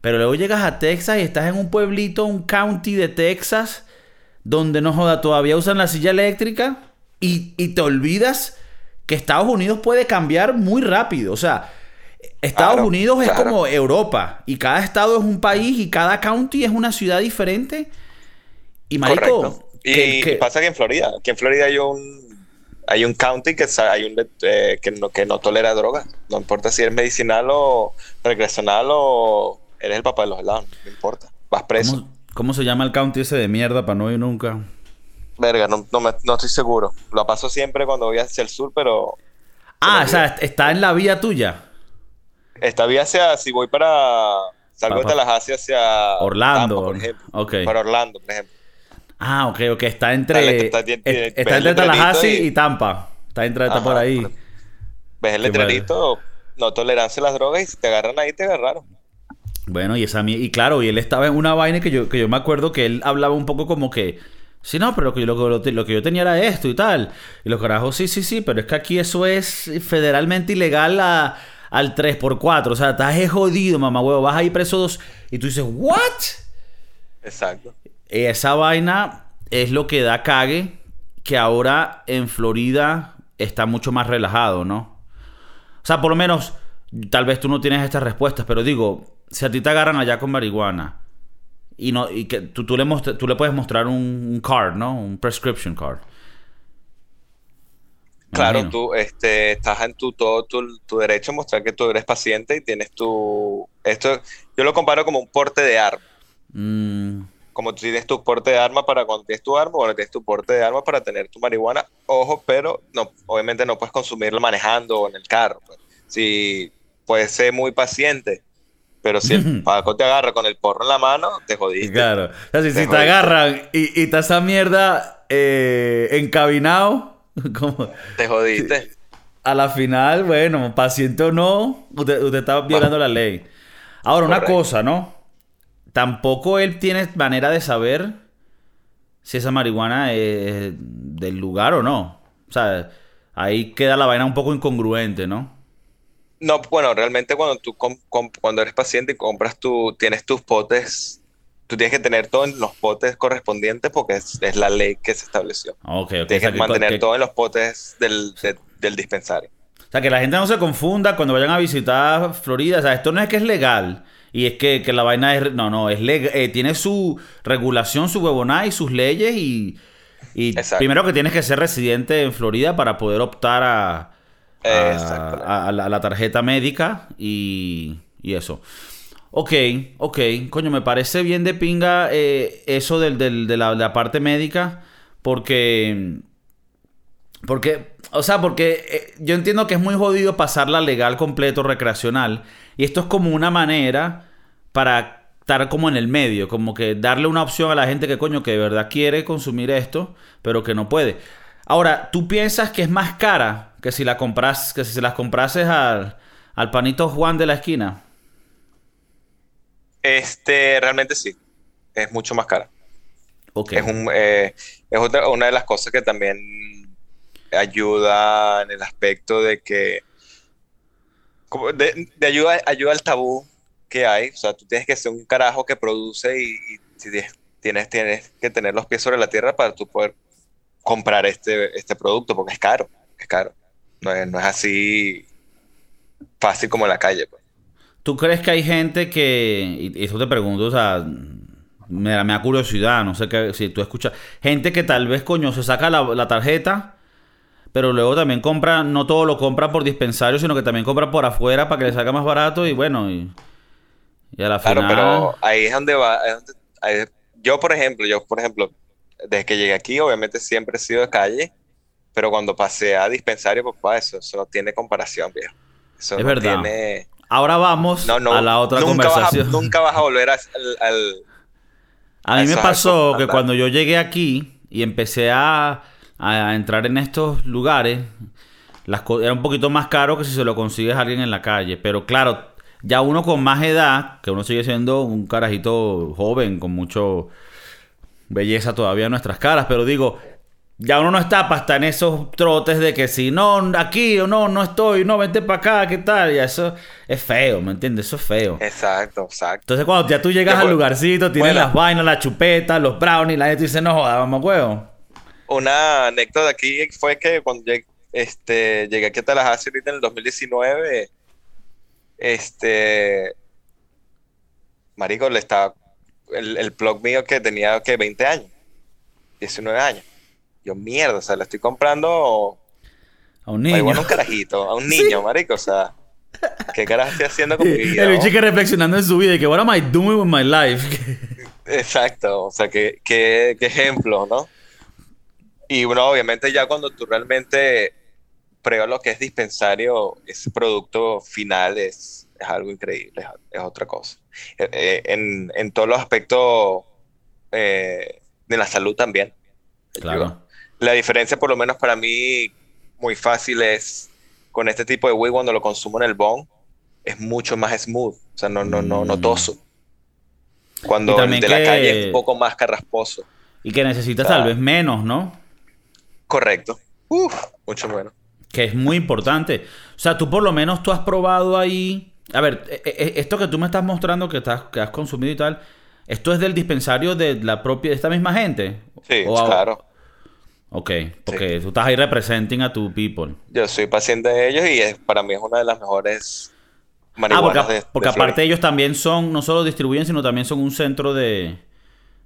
pero luego llegas a Texas y estás en un pueblito, un county de Texas, donde no joda, todavía usan la silla eléctrica y, y te olvidas que Estados Unidos puede cambiar muy rápido. O sea, Estados Unidos es como Europa y cada estado es un país y cada county es una ciudad diferente. Y marico, y pasa que en Florida, que en Florida hay un hay un county que hay un eh, que no que no tolera drogas, no importa si es medicinal o recreacional o eres el papá de los helados, no importa, vas preso. ¿Cómo, se llama el county ese de mierda para no ir nunca? Verga, no, no, estoy seguro. Lo paso siempre cuando voy hacia el sur, pero Ah, o sea, está en la vía tuya. Esta vía hacia, si voy para, salgo de Tallahassee hacia Orlando, por ejemplo. Para Orlando, por ejemplo. Ah, ok, ok, está entre, está, entre Tallahassee y, Tampa. Está, entre, está por ahí. Ves el letrerito, no tolerancia a las drogas y si te agarran ahí, te agarraron. Bueno, y esa y claro, y él estaba en una vaina que yo, que yo me acuerdo que él hablaba un poco como que Sí, no, pero lo que, lo, lo, que yo tenía era esto y tal. Y los carajos, sí, sí, sí, pero es que aquí eso es federalmente ilegal a, al 3x4. O sea, estás jodido, mamá huevo. Vas ahí preso dos. Y tú dices, ¿what? Exacto. Esa vaina es lo que da cague que ahora en Florida está mucho más relajado, ¿no? O sea, por lo menos, tal vez tú no tienes estas respuestas, pero digo, si a ti te agarran allá con marihuana y, no, y que tú, tú, le, tú le puedes mostrar un card, ¿no? Un prescription card. Claro, tú este, estás en tu, todo tu, derecho a mostrar que tú eres paciente y tienes tu... Esto, yo lo comparo como un porte de arma. Mm. Como tú tienes tu porte de arma para cuando tienes tu arma, bueno, tienes tu porte de arma para tener tu marihuana. Ojo, pero no, obviamente no puedes consumirlo manejando o en el carro. Pues. Si puedes ser muy paciente, pero si el Paco te agarra con el porro en la mano, te jodiste. Claro. O sea, si te, agarran y, y te esa mierda eh, encabinado ¿Cómo? Te jodiste. A la final, bueno, paciente o no, usted, usted está violando la ley. Ahora, una cosa, ¿no? Tampoco él tiene manera de saber si esa marihuana es del lugar o no. O sea, ahí queda la vaina un poco incongruente, ¿no? No, bueno, realmente cuando tú cuando eres paciente y compras tu, tienes tus potes tú tienes que tener todo en los potes correspondientes porque es, la ley que se estableció. Okay, Tienes que, mantener todo en los potes del, dispensario. O sea, que la gente no se confunda cuando vayan a visitar Florida. O sea, esto no es que es legal. Y es que, la vaina es... No, no, es legal. Eh, tiene su regulación, su huevonada y sus leyes. Y, y primero que tienes que ser residente en Florida para poder optar a, a, la, tarjeta médica y, y eso. Ok, ok. Coño, me parece bien de pinga eh, eso del, de, la, parte médica. Porque. Porque. O sea, porque eh, yo entiendo que es muy jodido pasarla legal completo, recreacional. Y esto es como una manera para estar como en el medio. Como que darle una opción a la gente que, coño, que de verdad quiere consumir esto, pero que no puede. Ahora, ¿tú piensas que es más cara que si la compras, que si se las comprases al, al panito Juan de la esquina? Este, realmente sí. Es mucho más cara. Es, un, eh, es otra, una de las cosas que también ayuda en el aspecto de que. De, ayuda, ayuda al tabú que hay. O sea, tú tienes que ser un carajo que produce y, tienes, tienes que tener los pies sobre la tierra para tú poder comprar este, este producto porque es caro. es caro. No es, no es así fácil como en la calle. Pues. ¿Tú crees que hay gente que, y eso te pregunto, o sea, me da, me da curiosidad, no sé qué, si tú escuchas, gente que tal vez, coño, se saca la, la tarjeta, pero luego también compra, no todo lo compra por dispensario, sino que también compra por afuera para que le salga más barato y bueno, y, y a la Claro, final... pero ahí es donde va. es donde- ahí- yo, por ejemplo, yo, por ejemplo, desde que llegué aquí, obviamente siempre he sido de calle, pero cuando pasé a dispensario, papá, eso, eso no tiene comparación, viejo. Eso Es no verdad. tiene- Ahora vamos No, no, a la otra nunca vas a- conversación. nunca vas a volver a- al, al- A mí me pasó que cuando yo llegué aquí y empecé a, a entrar en estos lugares, las era un poquito más caro que si se lo consigues a alguien en la calle. Pero claro, ya uno con más edad, que uno sigue siendo un carajito joven, con mucho belleza todavía en nuestras caras, pero digo, ya uno no está para estar en esos trotes de que si no, aquí o no, no estoy, no, vente para acá, ¿qué tal? Y eso es feo, ¿me entiendes? Eso es feo. Exacto, exacto. Entonces cuando ya tú llegas Ya, al lugarcito, tienes bueno. las vainas, la chupeta, los brownies, la gente dice, no jodas, vamos huevo. Una anécdota aquí fue que cuando llegué, este, llegué aquí a Tallahassee ahorita en el 2019, este, marico, le estaba, el, el blog mío que tenía, que 20 años, 19 años. Yo, mierda, o sea, le estoy comprando A un Ay, niño. bueno, un carajito, a un niño, marico, o sea, ¿qué carajo estoy haciendo con mi vida? El bicho que reflexionando en su vida y que, what am I doing with my life? Exacto, o sea, qué, qué, qué ejemplo, ¿no? Y bueno, obviamente ya cuando tú realmente pruebas lo que es dispensario, ese producto final es, es algo increíble, es, es otra cosa. Eh, eh, en, en todos los aspectos eh, de la salud también. claro. La diferencia, por lo menos para mí, muy fácil es con este tipo de weed cuando lo consumo en el bong, es mucho más smooth, o sea, no, no, no, Mm. notoso. Cuando Y el de la que- calle es un poco más carrasposo. Y que necesitas tal vez menos, ¿no? Correcto. Uf, mucho menos. Que es muy importante. O sea, tú por lo menos tú has probado ahí. A ver, e- e- esto que tú me estás mostrando que, estás, que has consumido y tal, ¿esto es del dispensario de la propia, de esta misma gente? Sí, O claro. Ok, porque tú estás ahí representing a tu people. Yo soy paciente de ellos y es, para mí es una de las mejores Ah, marihuanas porque, de, porque de aparte Florida. ellos también son, no solo distribuyen, sino también son un centro de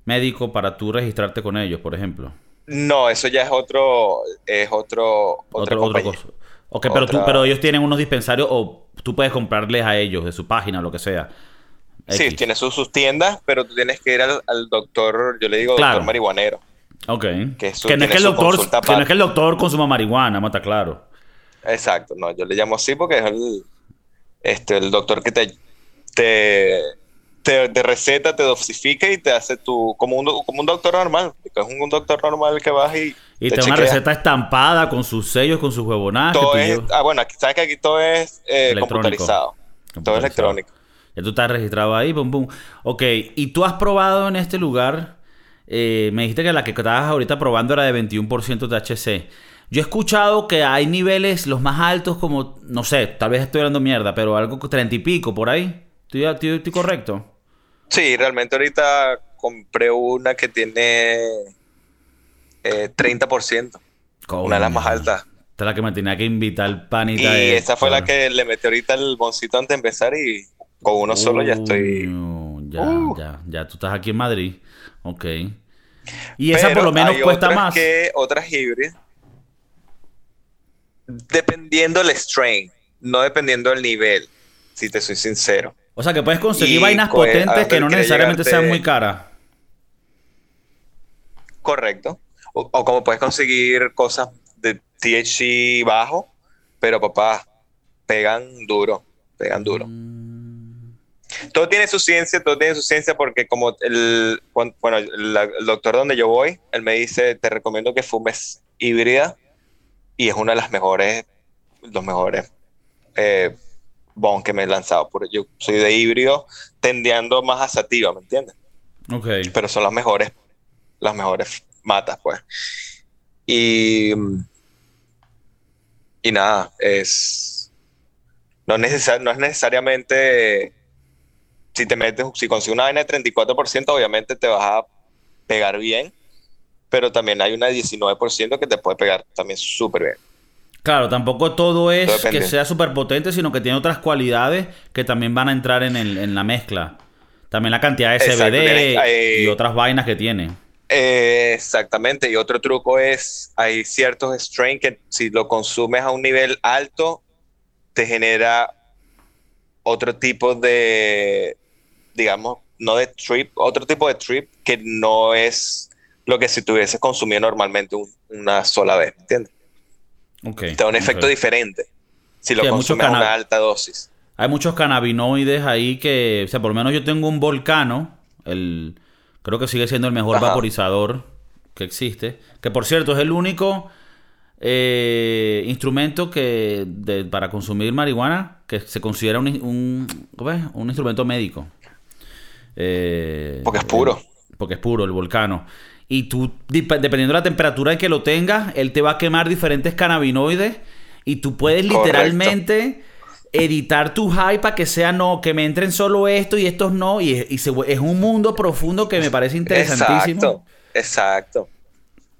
médico para tú registrarte con ellos, por ejemplo. No, eso ya es otro, es otro, otra Otro, otra cosa. Ok, pero, tú, Otra- pero ellos tienen unos dispensarios o tú puedes comprarles a ellos de su página o lo que sea. Sí, X. tiene sus, sus tiendas, pero tú tienes que ir al, al doctor, yo le digo Claro. doctor marihuanero. Ok. que su- que, no es que, el doctor, que no es que el doctor consuma marihuana, mata claro. Exacto, no, yo le llamo así porque es el, este, el doctor que te, te, te, te receta, te dosifica y te hace tu, como un, como un doctor normal. Es un, un doctor normal que vas y, Y te da una receta estampada con sus sellos, con sus huevonadas. que Todo es, ah, bueno, aquí, sabes que aquí todo es eh, computarizado. Todo es electrónico. Ya tú estás registrado ahí, pum, pum. Ok, y tú has probado en este lugar, eh, me dijiste que la que estabas ahorita probando era de 21% THC. Yo he escuchado que hay niveles, los más altos, como, no sé, tal vez estoy dando mierda, pero algo con 30 y pico por ahí. ¿Estoy, estoy- estoy correcto? Sí, realmente ahorita compré una que tiene eh, 30%, una de las más Coño. altas. Esta es la que me tenía que invitar el Y panita. de- esa fue la que le metí ahorita el boncito antes de empezar y con uno solo ya estoy... Coño, Ya, Uh. ya, ya tú estás aquí en Madrid. Ok. Y esa por lo menos hay cuesta otras más. que otras híbridas. Dependiendo el strain, no dependiendo del nivel, si te soy sincero. O sea, que puedes conseguir Y, vainas potentes que no necesariamente llegarte- sean muy caras. Correcto. O, o como puedes conseguir cosas de THC bajo, pero papá, pegan duro, pegan duro. Todo tiene su ciencia, todo tiene su ciencia porque como el, bueno, el, el doctor donde yo voy, él me dice, te recomiendo que fumes híbrida y es una de las mejores, los mejores eh, bon que me he lanzado. Porque yo soy de híbrido tendiendo más a sativa, ¿me entiendes? Ok. Pero son las mejores, las mejores matas, pues. Y, y nada, es, no, es necesar- no es necesariamente, si te metes, si consigues una vaina de 34%, obviamente te vas a pegar bien, pero también hay una de 19% que te puede pegar también súper bien. Claro, tampoco todo es que sea súper potente, sino que tiene otras cualidades que también van a entrar en, el, en la mezcla. También la cantidad de CBD y otras vainas que tiene. exactamente, y otro truco es, hay ciertos strains que si lo consumes a un nivel alto, te genera otro tipo de, digamos, no de trip, otro tipo de trip que no es lo que si tuvieses consumido normalmente una sola vez, ¿entiendes? Okay, te da un efecto diferente si lo consumes a una alta dosis. Hay muchos cannabinoides ahí que, o sea, por lo menos yo tengo un volcano, el, creo que sigue siendo el mejor vaporizador que existe, que por cierto es el único eh, instrumento que para consumir marihuana que se considera un, un, instrumento médico. Eh, porque es puro. Eh, porque es puro, el volcano. Y tú, dependiendo de la temperatura en que lo tengas, él te va a quemar diferentes cannabinoides y tú puedes literalmente editar tu high para que sea no, que me entren solo esto y estos no. Y, es un mundo profundo que me parece interesantísimo. Exacto.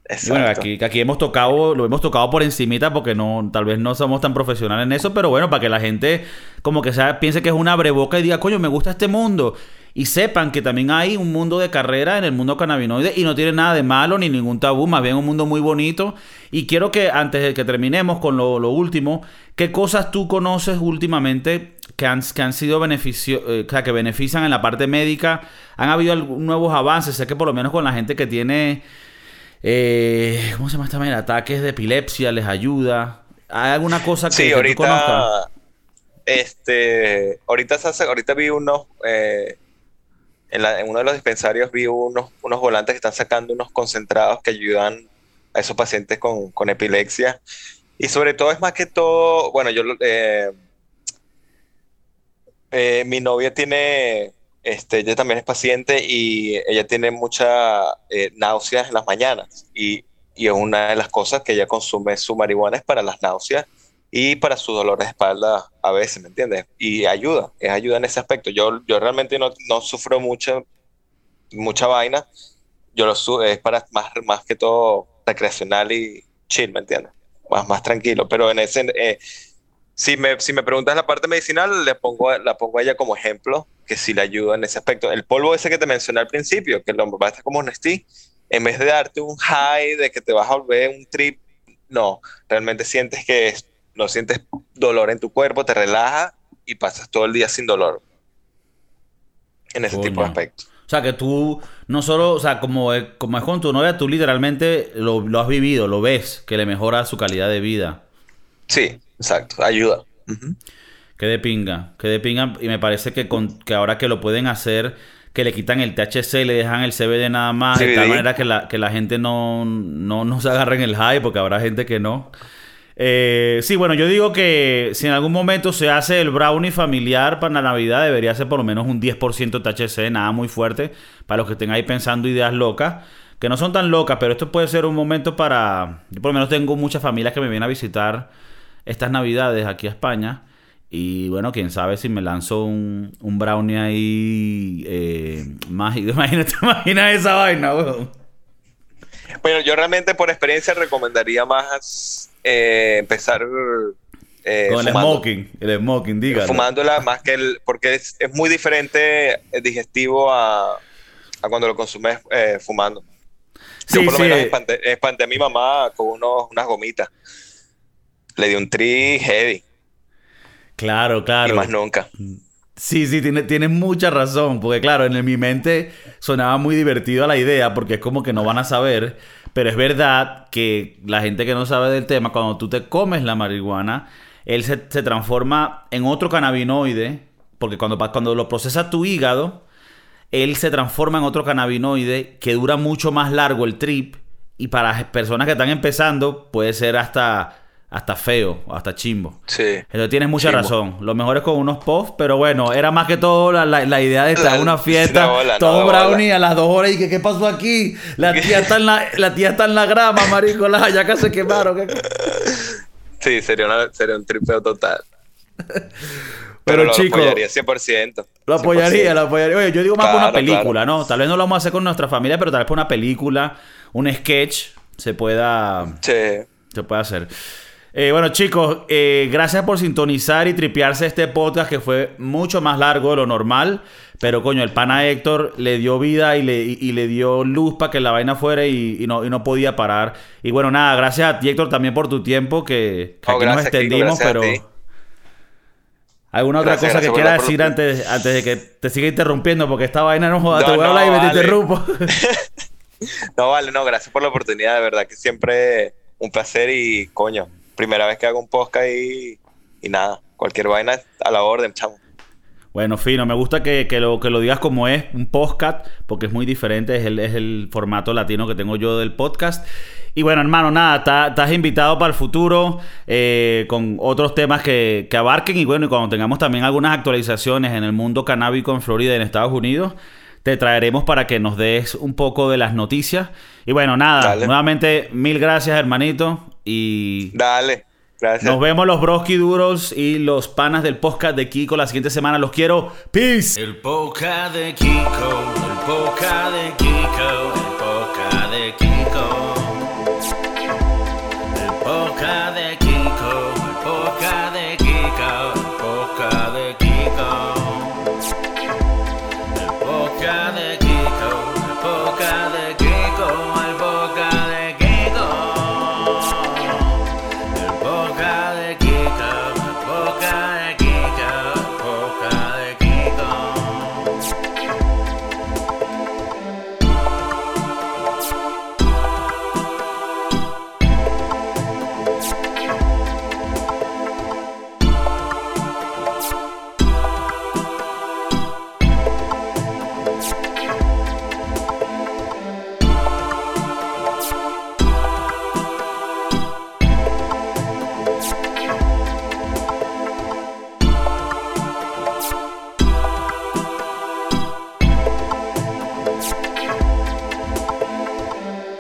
Exacto. bueno, aquí, aquí hemos tocado, lo hemos tocado por encimita porque no, tal vez no somos tan profesionales en eso, pero bueno, para que la gente como que sea, piense que es una breboca y diga, coño, me gusta este mundo. Y sepan que también hay un mundo de carrera en el mundo cannabinoide y no tiene nada de malo ni ningún tabú, más bien un mundo muy bonito. Y quiero que antes de que terminemos con lo, último, ¿qué cosas tú conoces últimamente que han, que han sido beneficio, eh, que benefician en la parte médica? ¿Han habido nuevos avances? Sé que por lo menos con la gente que tiene, eh, ¿cómo se llama esta manera? Ataques de epilepsia les ayuda. ¿Hay alguna cosa que, sí, ahorita, tú conozcas? Este, ahorita, ahorita vi unos... Eh, en, uno de los dispensarios vi unos, unos volantes que están sacando unos concentrados que ayudan a esos pacientes con, con epilepsia. Y sobre todo es más que todo, bueno, yo, eh, eh, mi novia tiene, este, ella también es paciente y ella tiene mucha eh, náuseas en las mañanas y, y una de las cosas que ella consume su marihuana es para las náuseas y para su dolor de espalda a veces, ¿me entiendes? Y ayuda, es ayuda en ese aspecto. Yo, yo realmente no, no sufro mucha, mucha vaina, yo lo es para más, más que todo recreacional y chill, ¿me entiendes? Más, más tranquilo, pero en ese... Eh, si me, si me preguntas la parte medicinal, le pongo, la pongo a ella como ejemplo, que sí le ayuda en ese aspecto. El polvo ese que te mencioné al principio, que lo va a estar como honesty, en vez de darte un high de que te vas a volver un trip, no, realmente sientes que es no sientes dolor en tu cuerpo, te relaja y pasas todo el día sin dolor. En ese tipo de aspectos. O sea, que tú no solo, o sea, como, como es con tu novia, tú literalmente lo, has vivido, lo ves, que le mejora su calidad de vida. Sí, exacto, ayuda. Que de pinga, que de pinga. Y me parece que, con, que ahora que lo pueden hacer, que le quitan el THC y le dejan el CBD nada más, de tal manera que la, que la gente no, no, no se agarre en el high, porque habrá gente que no. Eh, sí, bueno, yo digo que si en algún momento se hace el brownie familiar para la Navidad, debería ser por lo menos un 10% THC, nada muy fuerte, para los que estén ahí pensando ideas locas, que no son tan locas, pero esto puede ser un momento para... Yo por lo menos tengo muchas familias que me vienen a visitar estas Navidades aquí a España. Y bueno, quién sabe si me lanzo un, brownie ahí eh, mágico. Imagínate, imagina esa vaina. Bueno, yo realmente por experiencia recomendaría más eh, empezar eh, con el smoking, el smoking, dígalo. Fumándola más que el, porque es, muy diferente el digestivo a, a cuando lo consumes eh, fumando. Sí, Yo por lo menos espanté, a mi mamá con unos, unas gomitas. Le di un tri heavy. Claro, claro. Y más nunca. Sí, sí, tiene, tiene mucha razón, porque claro, en mi mente sonaba muy divertido la idea, porque es como que no van a saber, pero es verdad que la gente que no sabe del tema, cuando tú te comes la marihuana, él se, transforma en otro cannabinoide, porque cuando, cuando lo procesa tu hígado, él se transforma en otro cannabinoide que dura mucho más largo el trip, y para personas que están empezando puede ser hasta hasta feo, hasta chimbo. Sí. Entonces tienes mucha razón. Lo mejor es con unos puffs, pero bueno, era más que todo la, idea de estar en una fiesta, todo brownie a las dos horas y que qué pasó aquí. La tía está en la, la tía está en la grama, marico, las hallacas se quemaron. Sí, sería, sería un tripeo total. Pero, chico, lo apoyaría 100%. Lo apoyaría, lo apoyaría. Oye, yo digo más por una película, ¿no? Tal vez no lo vamos a hacer con nuestra familia, pero tal vez por una película, un sketch, se pueda... Sí. Se puede hacer. Eh, bueno, chicos, eh, gracias por sintonizar y tripearse este podcast que fue mucho más largo de lo normal. Pero coño, el pana Héctor le dio vida y le, le dio luz para que la vaina fuera y, no, no podía parar. Y bueno, nada, gracias a ti Héctor también por tu tiempo, que, aquí nos extendimos, pero... ¿Alguna otra cosa que quieras decir antes, antes de que te siga interrumpiendo? Porque esta vaina no joda, te voy a hablar y me interrumpo. no, vale, no, gracias por la oportunidad, de verdad que siempre un placer y coño, primera vez que hago un podcast y, nada, cualquier vaina a la orden, chamo. Bueno, fino, me gusta que, lo, que lo digas como es, un podcast, porque es muy diferente, es el, es el formato latino que tengo yo del podcast. Y bueno, hermano, nada, estás invitado para el futuro eh, con otros temas que, que, abarquen y bueno, y cuando tengamos también algunas actualizaciones en el mundo canábico en Florida y en Estados Unidos, te traeremos para que nos des un poco de las noticias. Y bueno, nada, nuevamente mil gracias, hermanito. Y. Dale. Gracias. Nos vemos los broski duros y los panas del podcast de Kiko la siguiente semana. Los quiero. Peace. El podcast de Kiko, el podcast de Kiko.